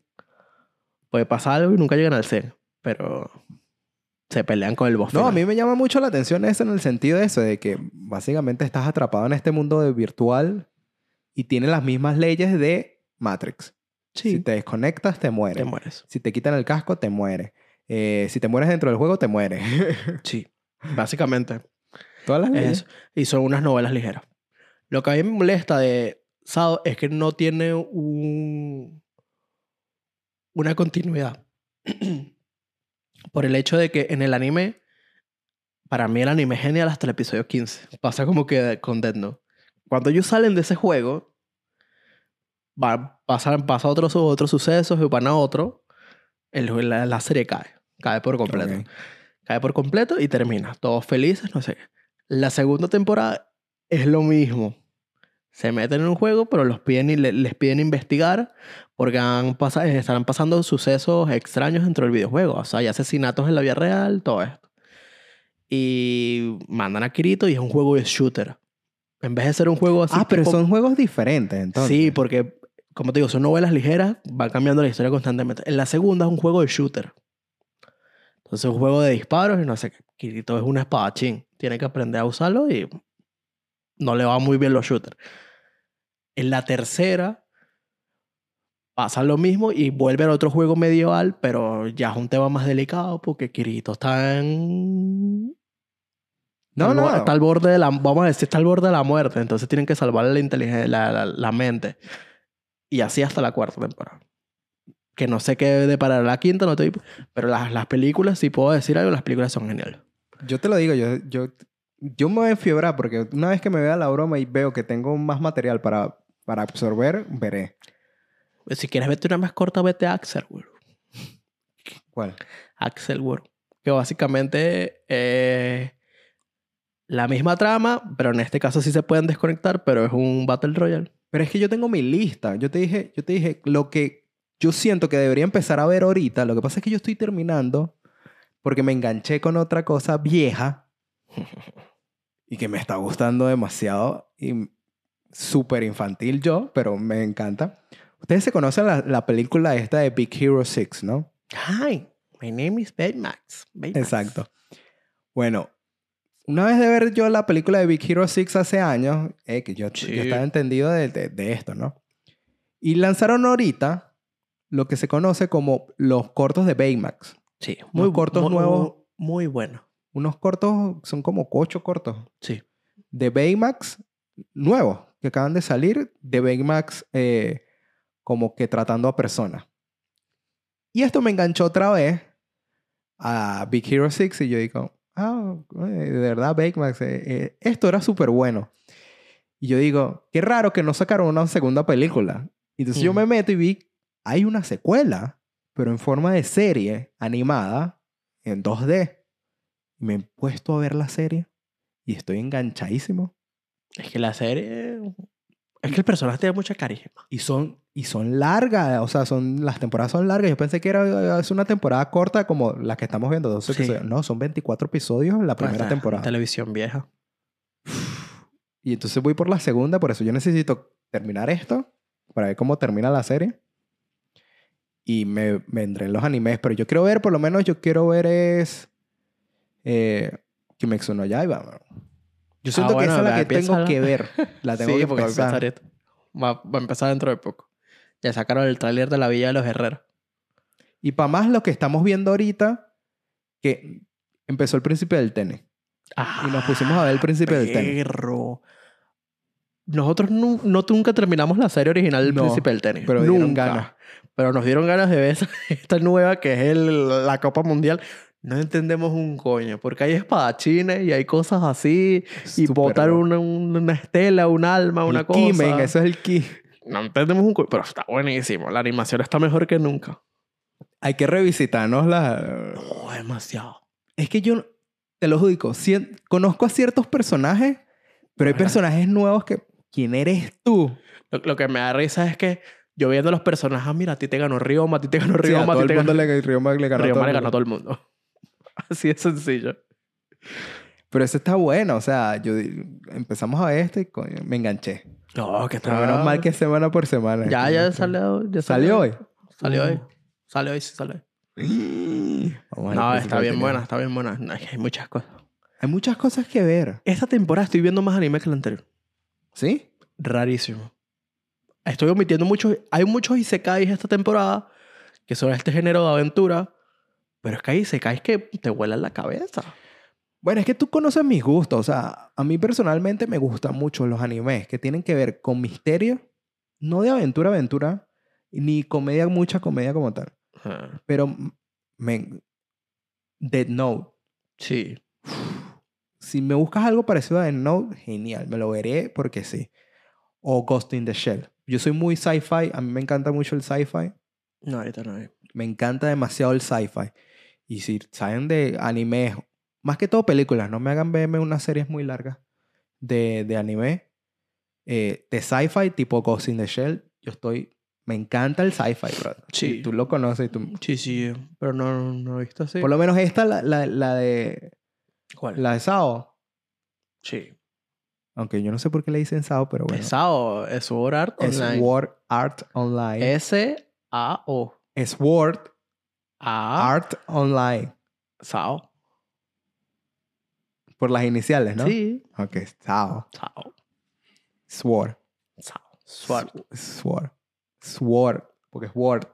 S2: Puede pasar algo y nunca llegan al 100. Pero se pelean con el boss.
S1: No, a mí me llama mucho la atención eso en el sentido de eso, de que básicamente estás atrapado en este mundo de virtual y tiene las mismas leyes de Matrix. Si te desconectas, te mueres.
S2: te mueres.
S1: Si te quitan el casco, te mueres. Eh, si te mueres dentro del juego, te mueres.
S2: Sí, básicamente.
S1: Todas las leyes.
S2: Y son unas novelas ligeras. Lo que a mí me molesta de Sao es que no tiene un, una continuidad. Por el hecho de que en el anime, para mí el anime es genial hasta el episodio 15. Pasa como que con Death Note. Cuando ellos salen de ese juego, va, pasan, pasa otros otros sucesos y van a otro, el- la, la serie cae. Cae por completo. Cae por completo y termina. Todos felices, no sé qué. La segunda temporada es lo mismo. Se meten en un juego, pero los piden y les piden investigar porque han estarán pasando sucesos extraños dentro del videojuego. O sea, hay asesinatos en la vida real, todo esto. Y mandan a Kirito y es un juego de shooter. En vez de ser un juego así.
S1: Ah, pero
S2: tipo-
S1: son juegos diferentes, entonces.
S2: Sí, porque, como te digo, son novelas ligeras, van cambiando la historia constantemente. En la segunda es un juego de shooter. Entonces es un juego de disparos y no sé qué. Kirito es un espadachín. Tiene que aprender a usarlo y no le va muy bien los shooters. En la tercera pasa lo mismo y vuelve al otro juego medieval, pero ya es un tema más delicado porque Kirito está en...
S1: No, no.
S2: Está al borde de la... Vamos a decir, está al borde de la muerte. Entonces tienen que salvarle la inteligencia, la, la, la mente. Y así hasta la cuarta temporada. Que no sé qué deparará la quinta, no te Pero las, las películas, si puedo decir algo, las películas son geniales.
S1: Yo te lo digo, yo, yo, yo me voy a enfiebrar porque una vez que me vea la broma y veo que tengo más material para, para absorber, veré.
S2: Si quieres verte una más corta, vete a Axel World.
S1: ¿Cuál?
S2: Axel World. Que básicamente eh, la misma trama, pero en este caso sí se pueden desconectar, pero es un Battle Royale.
S1: Pero es que yo tengo mi lista. Yo te dije, yo te dije lo que yo siento que debería empezar a ver ahorita. Lo que pasa es que yo estoy terminando porque me enganché con otra cosa vieja y que me está gustando demasiado y súper infantil yo, pero me encanta. Ustedes se conocen la, la película esta de Big Hero 6, ¿no?
S2: Hi, my name is Baymax. Baymax.
S1: Exacto. Bueno, una vez de ver yo la película de Big Hero 6 hace años, eh, que yo,
S2: Sí.
S1: yo estaba entendido de, de- de esto, ¿no? Y lanzaron ahorita lo que se conoce como los cortos de Baymax.
S2: Sí,
S1: Unos cortos
S2: muy,
S1: nuevos.
S2: Muy bueno.
S1: Unos cortos, son como ocho cortos,
S2: Sí.
S1: de Baymax nuevos, que acaban de salir, de Baymax eh, como que tratando a personas. Y esto me enganchó otra vez a Big Hero 6 y yo digo, ah, eh, de verdad Baymax, eh, eh, esto era súper bueno. Y yo digo, qué raro que no sacaron una segunda película. Entonces yo
S2: Mm.
S1: me meto y vi, hay una secuela, pero en forma de serie animada en 2D. Y me he puesto a ver la serie y estoy enganchadísimo.
S2: Es que la serie... Es que el personaje tiene mucha carisma.
S1: Y son, y son largas, o sea, son, las temporadas son largas. Yo pensé que era es una temporada corta como la que estamos viendo, 12
S2: Sí.
S1: episodios. No, son 24 episodios la primera temporada.
S2: Televisión vieja.
S1: Y entonces voy por la segunda, por eso yo necesito terminar esto para ver cómo termina la serie. Y me vendré en los animes, pero yo quiero ver, por lo menos yo quiero ver es eh, Kimetsu no Yaiba. bro. Yo siento
S2: Ah, bueno,
S1: que esa es la que tengo
S2: la-
S1: que ver. La tengo
S2: sí,
S1: que
S2: porque va a
S1: empezar.
S2: empezar. Va, va a empezar dentro de poco. Ya sacaron el tráiler de la Villa de los Herreros.
S1: Y para más lo que estamos viendo ahorita, que empezó el príncipe del tenis. Y nos pusimos a ver el príncipe del tenis.
S2: Perro. Nosotros nu- no, nunca terminamos la serie original del
S1: No,
S2: Príncipe del Tenis.
S1: pero
S2: nunca. Pero nos dieron ganas de ver esta nueva que es el- la Copa Mundial. No entendemos un coño, porque hay espadachines y hay cosas así, y
S1: Súper
S2: botar una, una, estela, un alma, una
S1: el
S2: cosa.
S1: ki, men, eso es el ki.
S2: No entendemos un coño, pero está buenísimo. La animación está mejor que nunca.
S1: Hay que revisitarnos la...
S2: Oh, demasiado.
S1: Es que yo, te lo digo, cien- conozco a ciertos personajes, pero hay personajes nuevos que... ¿Quién eres tú?
S2: Lo, lo que me da risa es que yo viendo los personajes, ah, mira, a ti te ganó Rioma, a ti te ganó
S1: Sí, a
S2: Rioma, a ti te ganó...
S1: le, Ryoma le ganó a
S2: Rioma
S1: todo
S2: le ganó a todo el mundo. Así de sencillo.
S1: Pero ese está bueno, o sea, yo empezamos a ver esto y coño, me enganché.
S2: No, que
S1: Pero menos mal que semana por semana.
S2: Ya, ya salió. Ya
S1: ¿Salió hoy?
S2: Salió hoy.
S1: Uh.
S2: Salió hoy, sí salió.
S1: Vamos ver
S2: No, está bien buena, está bien buena. No, hay muchas cosas.
S1: Hay muchas cosas que ver.
S2: Esta temporada estoy viendo más anime que la anterior.
S1: ¿Sí?
S2: Rarísimo. Estoy omitiendo muchos. Hay muchos isekais esta temporada que son este género de aventura. Pero es que hay isekais que te vuelan la cabeza.
S1: Bueno, es que tú conoces mis gustos. O sea, a mí personalmente me gustan mucho los animes que tienen que ver con misterio, no de aventura, aventura, ni comedia, mucha comedia como tal. Pero. Dead Note.
S2: Sí.
S1: Si me buscas algo parecido a Dead Note, genial. Me lo veré porque sí. O Ghost in the Shell. Yo soy muy sci-fi. A mí me encanta mucho el sci-fi.
S2: No, ahorita no hay.
S1: Me encanta demasiado el sci-fi. Y si saben de anime, más que todo películas, no me hagan verme unas series muy largas de, de anime, eh, de sci-fi tipo Ghost in the Shell. Yo estoy. Me encanta el sci-fi, bro.
S2: Sí.
S1: Y tú lo conoces. tú-
S2: Sí, sí. Pero no, no he visto así.
S1: Por lo menos esta, la, la, la de.
S2: ¿Cuál?
S1: La de Sao.
S2: Sí.
S1: Aunque yo no sé por qué le dicen Sao, pero bueno.
S2: Pesado. Es Sword Art
S1: Es
S2: Online.
S1: Sword Art Online.
S2: S-A-O.
S1: Es Sword
S2: A.
S1: Art Online.
S2: Sao.
S1: Por las iniciales, ¿no?
S2: Sí.
S1: Ok, Sao.
S2: Sao.
S1: Sword.
S2: Sao. Sword.
S1: Sword. Sword. Porque es Word.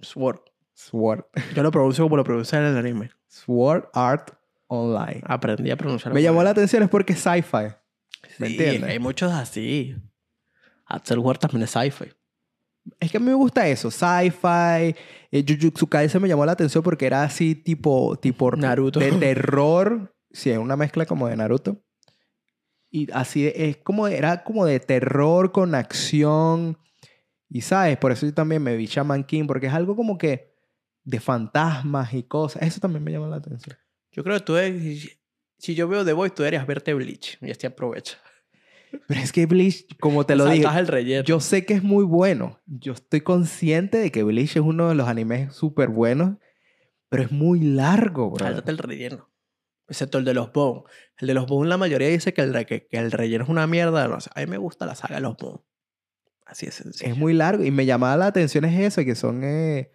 S2: Sword.
S1: Sword.
S2: Yo lo pronuncio como lo pronuncia en el anime.
S1: Sword Art Online.
S2: Aprendí a pronunciarlo.
S1: Me llamó la atención es porque es sci-fi. ¿Me
S2: Sí,
S1: entiendes?
S2: Hay muchos así. Axel Ward también es sci-fi.
S1: Es que a mí me gusta eso. Sci-fi. Eh, Jujutsu Kaisen me llamó la atención porque era así tipo... tipo
S2: Naruto.
S1: De terror. Sí, es una mezcla como de Naruto. Y así es como... Era como de terror con acción. Y sabes, por eso yo también me vi Shaman King. Porque es algo como que... De fantasmas y cosas. Eso también me llama la atención.
S2: Yo creo que tú eres- Si yo veo The Voice, tú deberías verte Bleach. Y así aprovecha.
S1: Pero es que Bleach, como te lo dije...
S2: Saltas el relleno.
S1: Yo sé que es muy bueno. Yo estoy consciente de que Bleach es uno de los animes súper buenos, pero es muy largo, bro.
S2: Sáltate el relleno. Excepto el de los Bones. El de los Bones, la mayoría dice que el, re- que, que el relleno es una mierda. No. A mí me gusta la saga de los Bones. Así es sencillo.
S1: Es muy largo y me llamaba la atención es eso, que son, eh,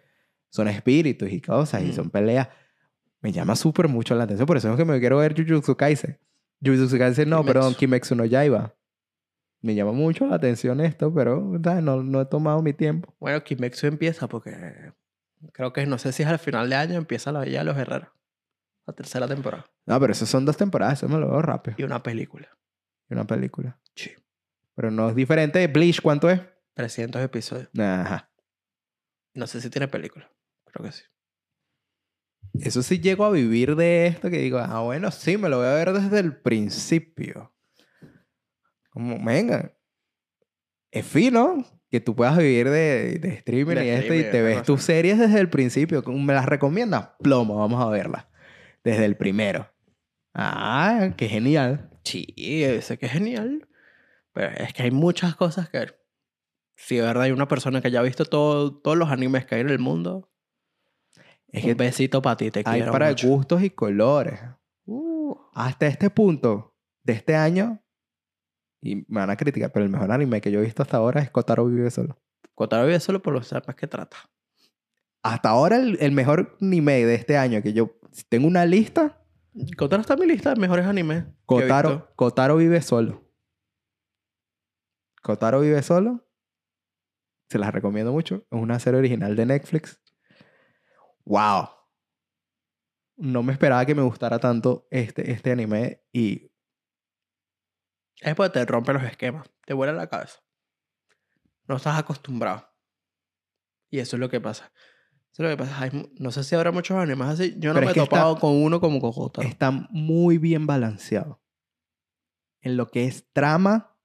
S1: son espíritus y cosas y
S2: Mm.
S1: son peleas. Me llama súper mucho la atención, por eso es que me quiero ver Jujutsu Kaisen. Jujutsu Kaisen no,
S2: Kimetsu.
S1: perdón, Kimetsu no Yaiba. Me llama mucho la atención esto, pero ¿sabes? No, no he tomado mi tiempo.
S2: Bueno, Kimetsu empieza porque creo que no sé si es al final de año empieza la Villa de los Herreros. La tercera temporada.
S1: No, pero eso son dos temporadas, eso me lo veo rápido.
S2: Y una película.
S1: Y una película.
S2: Sí.
S1: Pero no es diferente. Bleach, ¿cuánto es?
S2: 300 episodios.
S1: Ajá.
S2: No sé si tiene película. Creo que sí.
S1: Eso sí llego a vivir de esto que digo, ah, bueno, sí, me lo voy a ver desde el principio. Como, venga, es fino que tú puedas vivir de, de streaming
S2: De
S1: y esto y te ves tus series desde el principio. ¿Cómo ¿Me las recomiendas? Plomo, vamos a verlas. Desde el primero. Ah, qué genial.
S2: Sí, sé que es genial. Pero es que hay muchas cosas que. Si de verdad hay una persona que ya ha visto todo, todos los animes que hay en el mundo,
S1: Es
S2: un
S1: que
S2: besito para ti, te
S1: hay
S2: quiero
S1: para
S2: mucho.
S1: gustos y colores.
S2: Uh,
S1: Hasta este punto de este año, y me van a criticar, pero el mejor anime que yo he visto hasta ahora es Kotaro Vive Solo.
S2: Kotaro vive solo por los temas que trata.
S1: Hasta ahora el, el mejor anime de este año que yo si tengo una lista,
S2: Kotaro está en mi lista de mejores animes.
S1: Kotaro. Kotaro vive solo. Kotaro vive solo. Se las recomiendo mucho. Es una serie original de Netflix. ¡Wow! No me esperaba que me gustara tanto este, este anime y
S2: Es porque te rompe los esquemas. Te vuela la cabeza. No estás acostumbrado. Y eso es lo que pasa. Eso es lo que pasa. Hay no sé si habrá muchos animes así. Yo no
S1: Pero
S2: me he
S1: que está-
S2: topado con uno como con Kotaro.
S1: está muy bien balanceado. En lo que es trama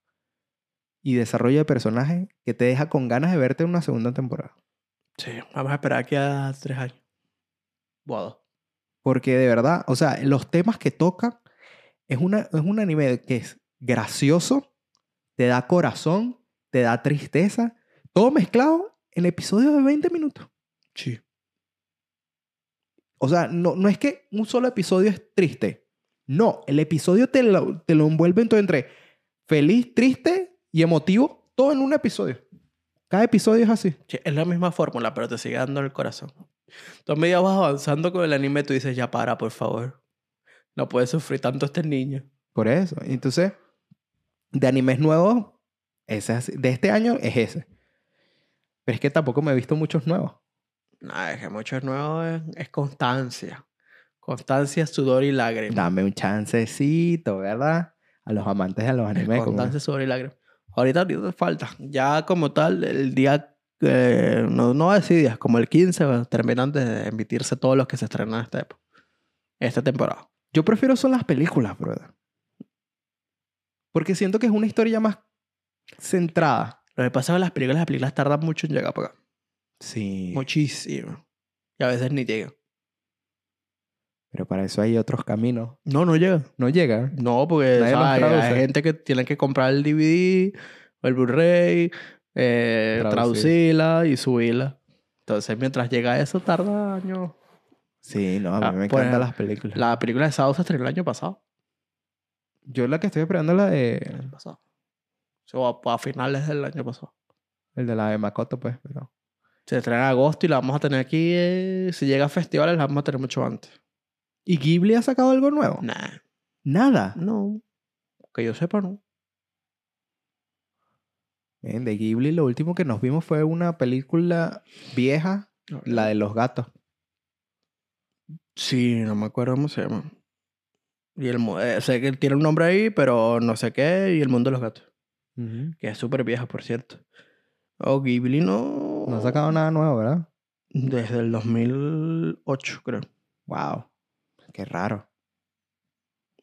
S1: y desarrollo de personaje que te deja con ganas de verte en una segunda temporada.
S2: Sí, vamos a esperar aquí a tres años. Dos.
S1: Porque de verdad, o sea, los temas que toca es, una, es un anime que es gracioso, te da corazón, te da tristeza, todo mezclado en episodios de 20 minutos.
S2: Sí.
S1: O sea, no, no es que un solo episodio es triste. No, el episodio te lo, te lo envuelve todo entre feliz, triste y emotivo, todo en un episodio. Cada episodio es así.
S2: Sí, Es la misma fórmula, pero te sigue dando el corazón. Tú a medida vas avanzando con el anime, tú dices, ya para, por favor. No puede sufrir tanto este niño.
S1: Por eso. Entonces, de animes nuevos, ese es de este año es ese. Pero es que tampoco me he visto muchos nuevos.
S2: Nada, es que mucho nuevo es, es constancia. Constancia, sudor y lágrimas.
S1: Dame un chancecito, ¿verdad? A los amantes de los animes. como-
S2: Constancia, sudor y lágrimas. Ahorita, ahorita falta. Ya como tal, el día, eh, no, no días, como el 15, terminan de emitirse todos los que se estrenan esta época. Esta temporada.
S1: Yo prefiero son las películas, brother. Porque siento que es una historia más centrada.
S2: Lo que pasa con las películas, las películas tardan mucho en llegar para acá.
S1: Sí.
S2: Muchísimo. Y a veces ni llegan.
S1: Pero para eso hay otros caminos.
S2: No, no llegan.
S1: No llega.
S2: No, porque hay, gente que tiene que comprar el DVD o el Blu-ray, eh,
S1: Traducir.
S2: traducirla y subirla. Entonces, mientras llega eso, tarda años.
S1: Sí, no, a mí
S2: Ah,
S1: me
S2: por
S1: encantan las películas.
S2: La película de Sábado se estrenó el año pasado.
S1: Yo la que estoy esperando es la
S2: El
S1: de...
S2: año pasado. O a, a finales del año pasado.
S1: El de la de Makoto, pues. Pero...
S2: Se estrena en agosto y la vamos a tener aquí. eh, si llega a festivales, la vamos a tener mucho antes.
S1: ¿Y Ghibli ha sacado algo nuevo?
S2: Nah,
S1: Nada.
S2: no. Que yo sepa, no.
S1: De Ghibli lo último que nos vimos fue una película vieja, la de los gatos.
S2: Sí, no me acuerdo cómo se llama. Y el, eh, sé que tiene un nombre ahí, pero no sé qué. Y el mundo de los gatos. Que es súper vieja, por cierto. Oh, Ghibli no.
S1: No ha sacado nada nuevo, ¿verdad?
S2: Desde el 2008, creo.
S1: Wow. Qué raro.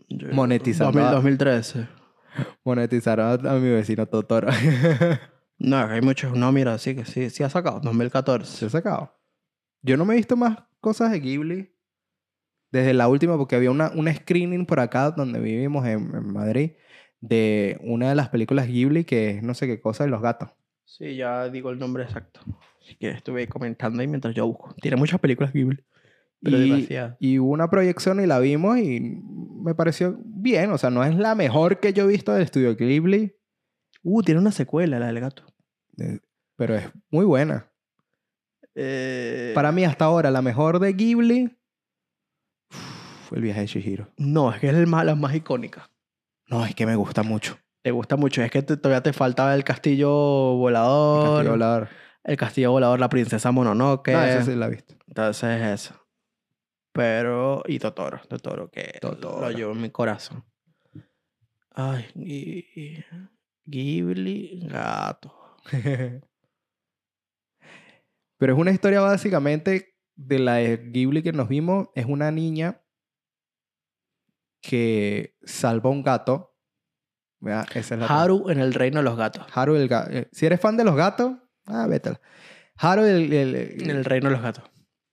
S2: Yo-
S1: Monetizando
S2: 2000,
S1: a-
S2: 2013.
S1: Monetizaron a, a mi vecino Totoro.
S2: No, hay muchos. No, mira, sí que sí, sí ha sacado. 2014.
S1: ¿Se ha sacado? Yo no me he visto más cosas de Ghibli desde la última, porque había una, un screening por acá donde vivimos en, en Madrid de una de las películas Ghibli que es no sé qué cosa de los gatos.
S2: Sí, ya digo el nombre exacto. Así que estuve comentando ahí mientras yo busco. Tiene muchas películas Ghibli. Pero
S1: y, y hubo una proyección y la vimos y me pareció bien. O sea, no es la mejor que yo he visto del estudio Ghibli,
S2: Uh, tiene una secuela, la del gato.
S1: pero es muy buena.
S2: Eh,
S1: Para mí, hasta ahora, la mejor de Ghibli fue el viaje de Shihiro.
S2: No, es que es el más, la más icónica.
S1: No, es que me gusta mucho.
S2: Te gusta mucho. Es que te- todavía te faltaba el castillo
S1: El
S2: volador.
S1: Castillo Volador.
S2: El castillo volador, la princesa Mononoke.
S1: No, eso sí la he visto.
S2: Entonces eso. Pero, y Totoro, Totoro, que
S1: Totoro.
S2: lo llevo en mi corazón. Ay, Ghi- Ghibli, gato.
S1: Pero es una historia básicamente de la de Ghibli que nos vimos. Es una niña que salva a un gato. Esa es la
S2: Haru en el reino de los gatos.
S1: Haru el gato. Si eres fan de los gatos, ah, vétela. Haru el, el,
S2: En el reino de los gatos.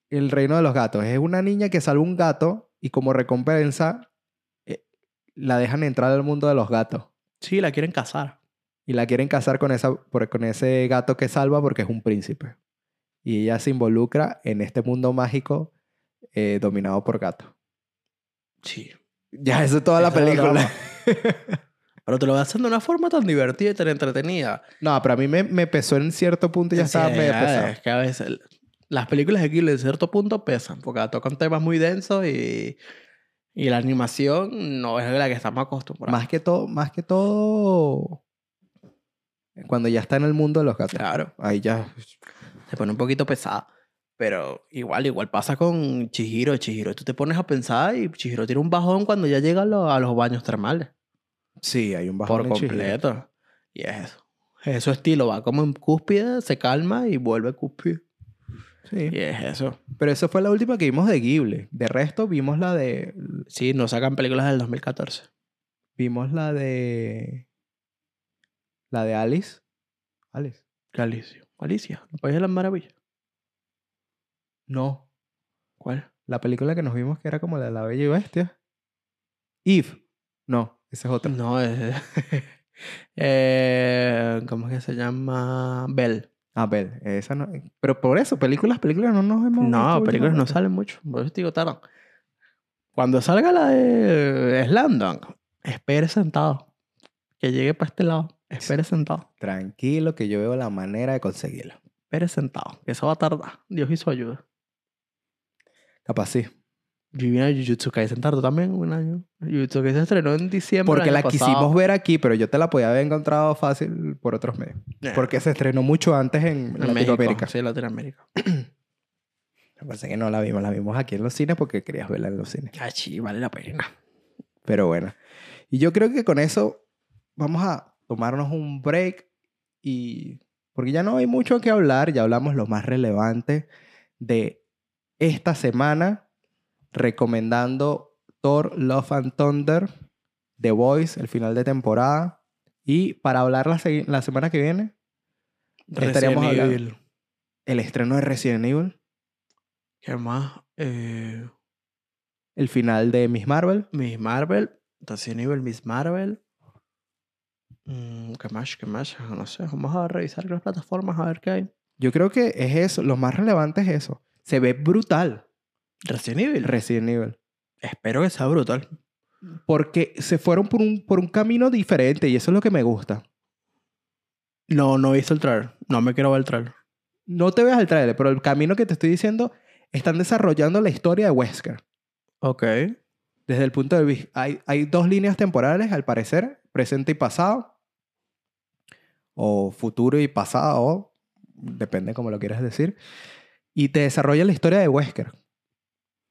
S1: el reino de los gatos. Es una niña que salva un gato y como recompensa eh, la dejan entrar al mundo de los gatos.
S2: Sí, la quieren casar.
S1: Y la quieren casar con, esa, con ese gato que salva porque es un príncipe. Y ella se involucra en este mundo mágico eh, dominado por gatos.
S2: Sí.
S1: Ya, eso es toda la película.
S2: Pero te lo hacen de una forma tan divertida y tan entretenida.
S1: no, pero a mí me, me pesó en cierto punto y ya estaba
S2: Sí,
S1: medio
S2: ah,
S1: pesado.
S2: Es que a veces el- las películas de Ghibli en cierto punto pesan, porque tocan temas muy densos y, y la animación no es la que estamos acostumbrados.
S1: Más que todo, más que todo, cuando ya está en el mundo de los gatos.
S2: Claro,
S1: Ahí ya,
S2: se pone un poquito pesada. Pero igual, igual pasa con Chihiro. Chihiro, tú te pones a pensar y Chihiro tiene un bajón cuando ya llega a, lo- a los baños termales.
S1: sí, hay un bajón
S2: por
S1: en Chihiro.
S2: completo. Y es eso. Es su estilo, va como en cúspide, se calma y vuelve cúspide.
S1: Sí.
S2: Y es eso.
S1: Pero esa fue la última que vimos de Ghibli. De resto, vimos la de.
S2: Sí, no sacan películas del 2014.
S1: Vimos la de. La de Alice. Alice.
S2: Alicia. Alicia, el país de las maravillas.
S1: No.
S2: ¿Cuál?
S1: La película que nos vimos que era como la de la Bella y Bestia. Eve. No, esa es otra.
S2: No, es. eh, ¿Cómo es que se llama? Bell.
S1: Ah, Belle. Esa no. Pero por eso, películas, películas no nos hemos.
S2: No, películas no salen mucho. Por eso te digo, tardan. Cuando salga la de Slamdunk, espere sentado. Que llegue para este lado. Espere sentado.
S1: Tranquilo que yo veo la manera de conseguirlo.
S2: Espere sentado. Eso va a tardar. Dios hizo ayuda.
S1: Capaz sí.
S2: Yo vi a Jujutsu Kaisen tardó también un año. Jujutsu Kaisen se estrenó en diciembre
S1: Porque la
S2: año
S1: quisimos
S2: pasado.
S1: ver aquí, pero yo te la podía haber encontrado fácil por otros medios.
S2: Eh,
S1: Porque se estrenó mucho antes en,
S2: en
S1: Latinoamérica.
S2: México. Sí, Latinoamérica.
S1: Me parece que no la vimos, la vimos aquí en los cines porque querías verla en los cines.
S2: Sí, vale la pena.
S1: Pero bueno. Y yo creo que con eso vamos a tomarnos un break y porque ya no hay mucho que hablar, ya hablamos lo más relevante de esta semana recomendando Thor Love and Thunder, The Voice, el final de temporada y para hablar la, se- la semana que viene Estaríamos
S2: Resident
S1: hablando-
S2: Evil.
S1: el estreno de Resident Evil,
S2: ¿Qué más? Eh,
S1: el final de Miss Marvel,
S2: Miss Marvel. Resident Evil, Miss Marvel. Mm, ¿Qué más? ¿Qué más? No sé. Vamos a revisar las plataformas a ver qué hay.
S1: yo creo que es eso, lo más relevante es eso. Se ve brutal
S2: Resident Evil.
S1: Resident Evil.
S2: Espero que sea brutal.
S1: Porque se fueron por un, por un camino diferente y eso es lo que me gusta.
S2: No, no he visto el trailer. No me quiero ver el trailer.
S1: No te veas el trailer, pero el camino que te estoy diciendo, están desarrollando la historia de Wesker.
S2: Ok.
S1: Desde el punto de vista... Hay, hay dos líneas temporales, al parecer, presente y pasado. O futuro y pasado, depende como lo quieras decir. Y te desarrolla la historia de Wesker.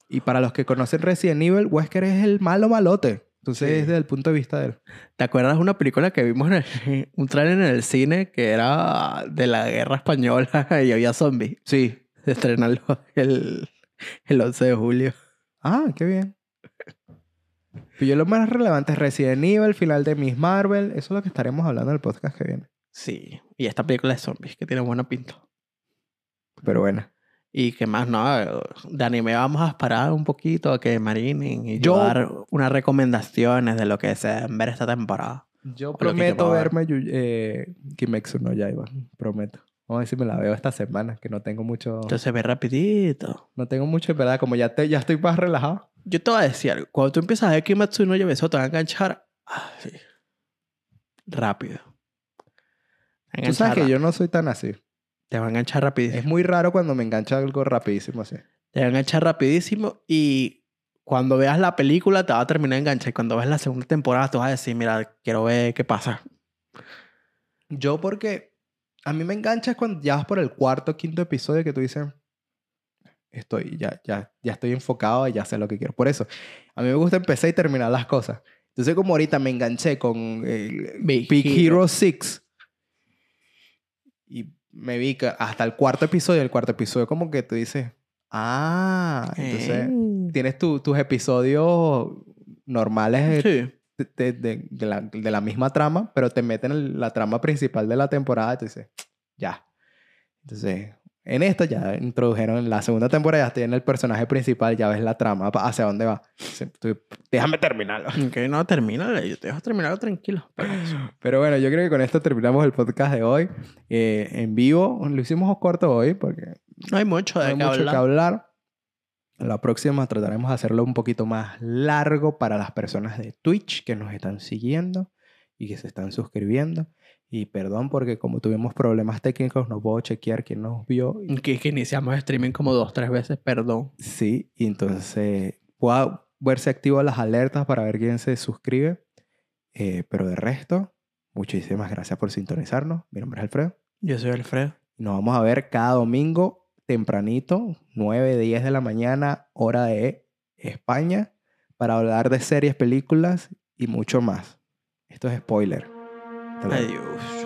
S1: Y para los que conocen Resident Evil, Wesker es el malo malote. Entonces
S2: Sí.
S1: desde el punto de vista de él.
S2: ¿Te acuerdas de una película que vimos en el- un trailer en el cine que era de la guerra española y había zombies?
S1: Sí.
S2: Se estrenó el, el, el 11 de julio.
S1: Ah, qué bien. Yo lo más relevante es Resident Evil, final de Miss Marvel. Eso es lo que estaremos hablando en el podcast que viene.
S2: Sí. Y esta película de zombies que tiene buena pinta.
S1: Pero bueno.
S2: Y que más, no, de anime vamos a esperar un poquito a que marinen y
S1: Yo-
S2: yo dar unas recomendaciones de lo que se deben ver esta temporada.
S1: Yo prometo verme eh, Kimetsu no Yaiba. Prometo. Vamos a ver si me la veo esta semana, que no tengo mucho...
S2: Entonces se ve rapidito.
S1: No tengo mucho, verdad. Como ya, te, ya estoy más relajado.
S2: Yo te voy a decir algo. Cuando tú empiezas a ver Kimetsu no Yaiba, eso te va a enganchar ah, sí. rápido.
S1: Tú sabes que yo no soy tan así.
S2: Te va a enganchar rapidísimo.
S1: Es muy raro cuando me engancha algo rapidísimo así.
S2: Te va a enganchar rapidísimo y cuando veas la película te va a terminar de enganchar. Y cuando ves la segunda temporada tú vas a decir, mira, quiero ver qué pasa.
S1: Yo porque a mí me engancha es cuando ya vas por el cuarto, quinto episodio que tú dices, estoy, ya, ya, ya estoy enfocado, ya sé lo que quiero. Por eso, a mí me gusta empezar y terminar las cosas. Entonces como ahorita me enganché con eh,
S2: Big. Hero
S1: 6 y me vi que hasta el cuarto episodio, el cuarto episodio como que tú dices, ah, entonces
S2: Eh.
S1: tienes tu- tus episodios normales de,
S2: Sí.
S1: de, de- de la, de la misma trama, pero te meten en la trama principal de la temporada y tú dices, ya. Entonces, en esta ya introdujeron en la segunda temporada, ya estoy en el personaje principal, ya ves la trama, hacia dónde va. Tú- déjame terminarlo.
S2: Ok, no, termina. Yo te dejo terminar tranquilo. Pero
S1: bueno, yo creo que con esto terminamos el podcast de hoy. Eh, en vivo, lo hicimos corto hoy porque
S2: no hay mucho
S1: no
S2: de
S1: hay
S2: qué
S1: mucho
S2: hablar.
S1: que hablar. La próxima trataremos de hacerlo un poquito más largo para las personas de Twitch que nos están siguiendo y que se están suscribiendo. Y perdón porque como tuvimos problemas técnicos no puedo chequear quién nos vio.
S2: Que, que iniciamos streaming como dos, tres veces, perdón.
S1: Sí, y entonces pueda verse activo las alertas para ver quién se suscribe. Eh, pero de resto, muchísimas gracias por sintonizarnos. Mi nombre es Alfredo.
S2: Yo soy Alfredo.
S1: Nos vamos a ver cada domingo tempranito, 9, 10 de la mañana, hora de España, para hablar de series, películas y mucho más. Esto es spoiler.
S2: Adiós.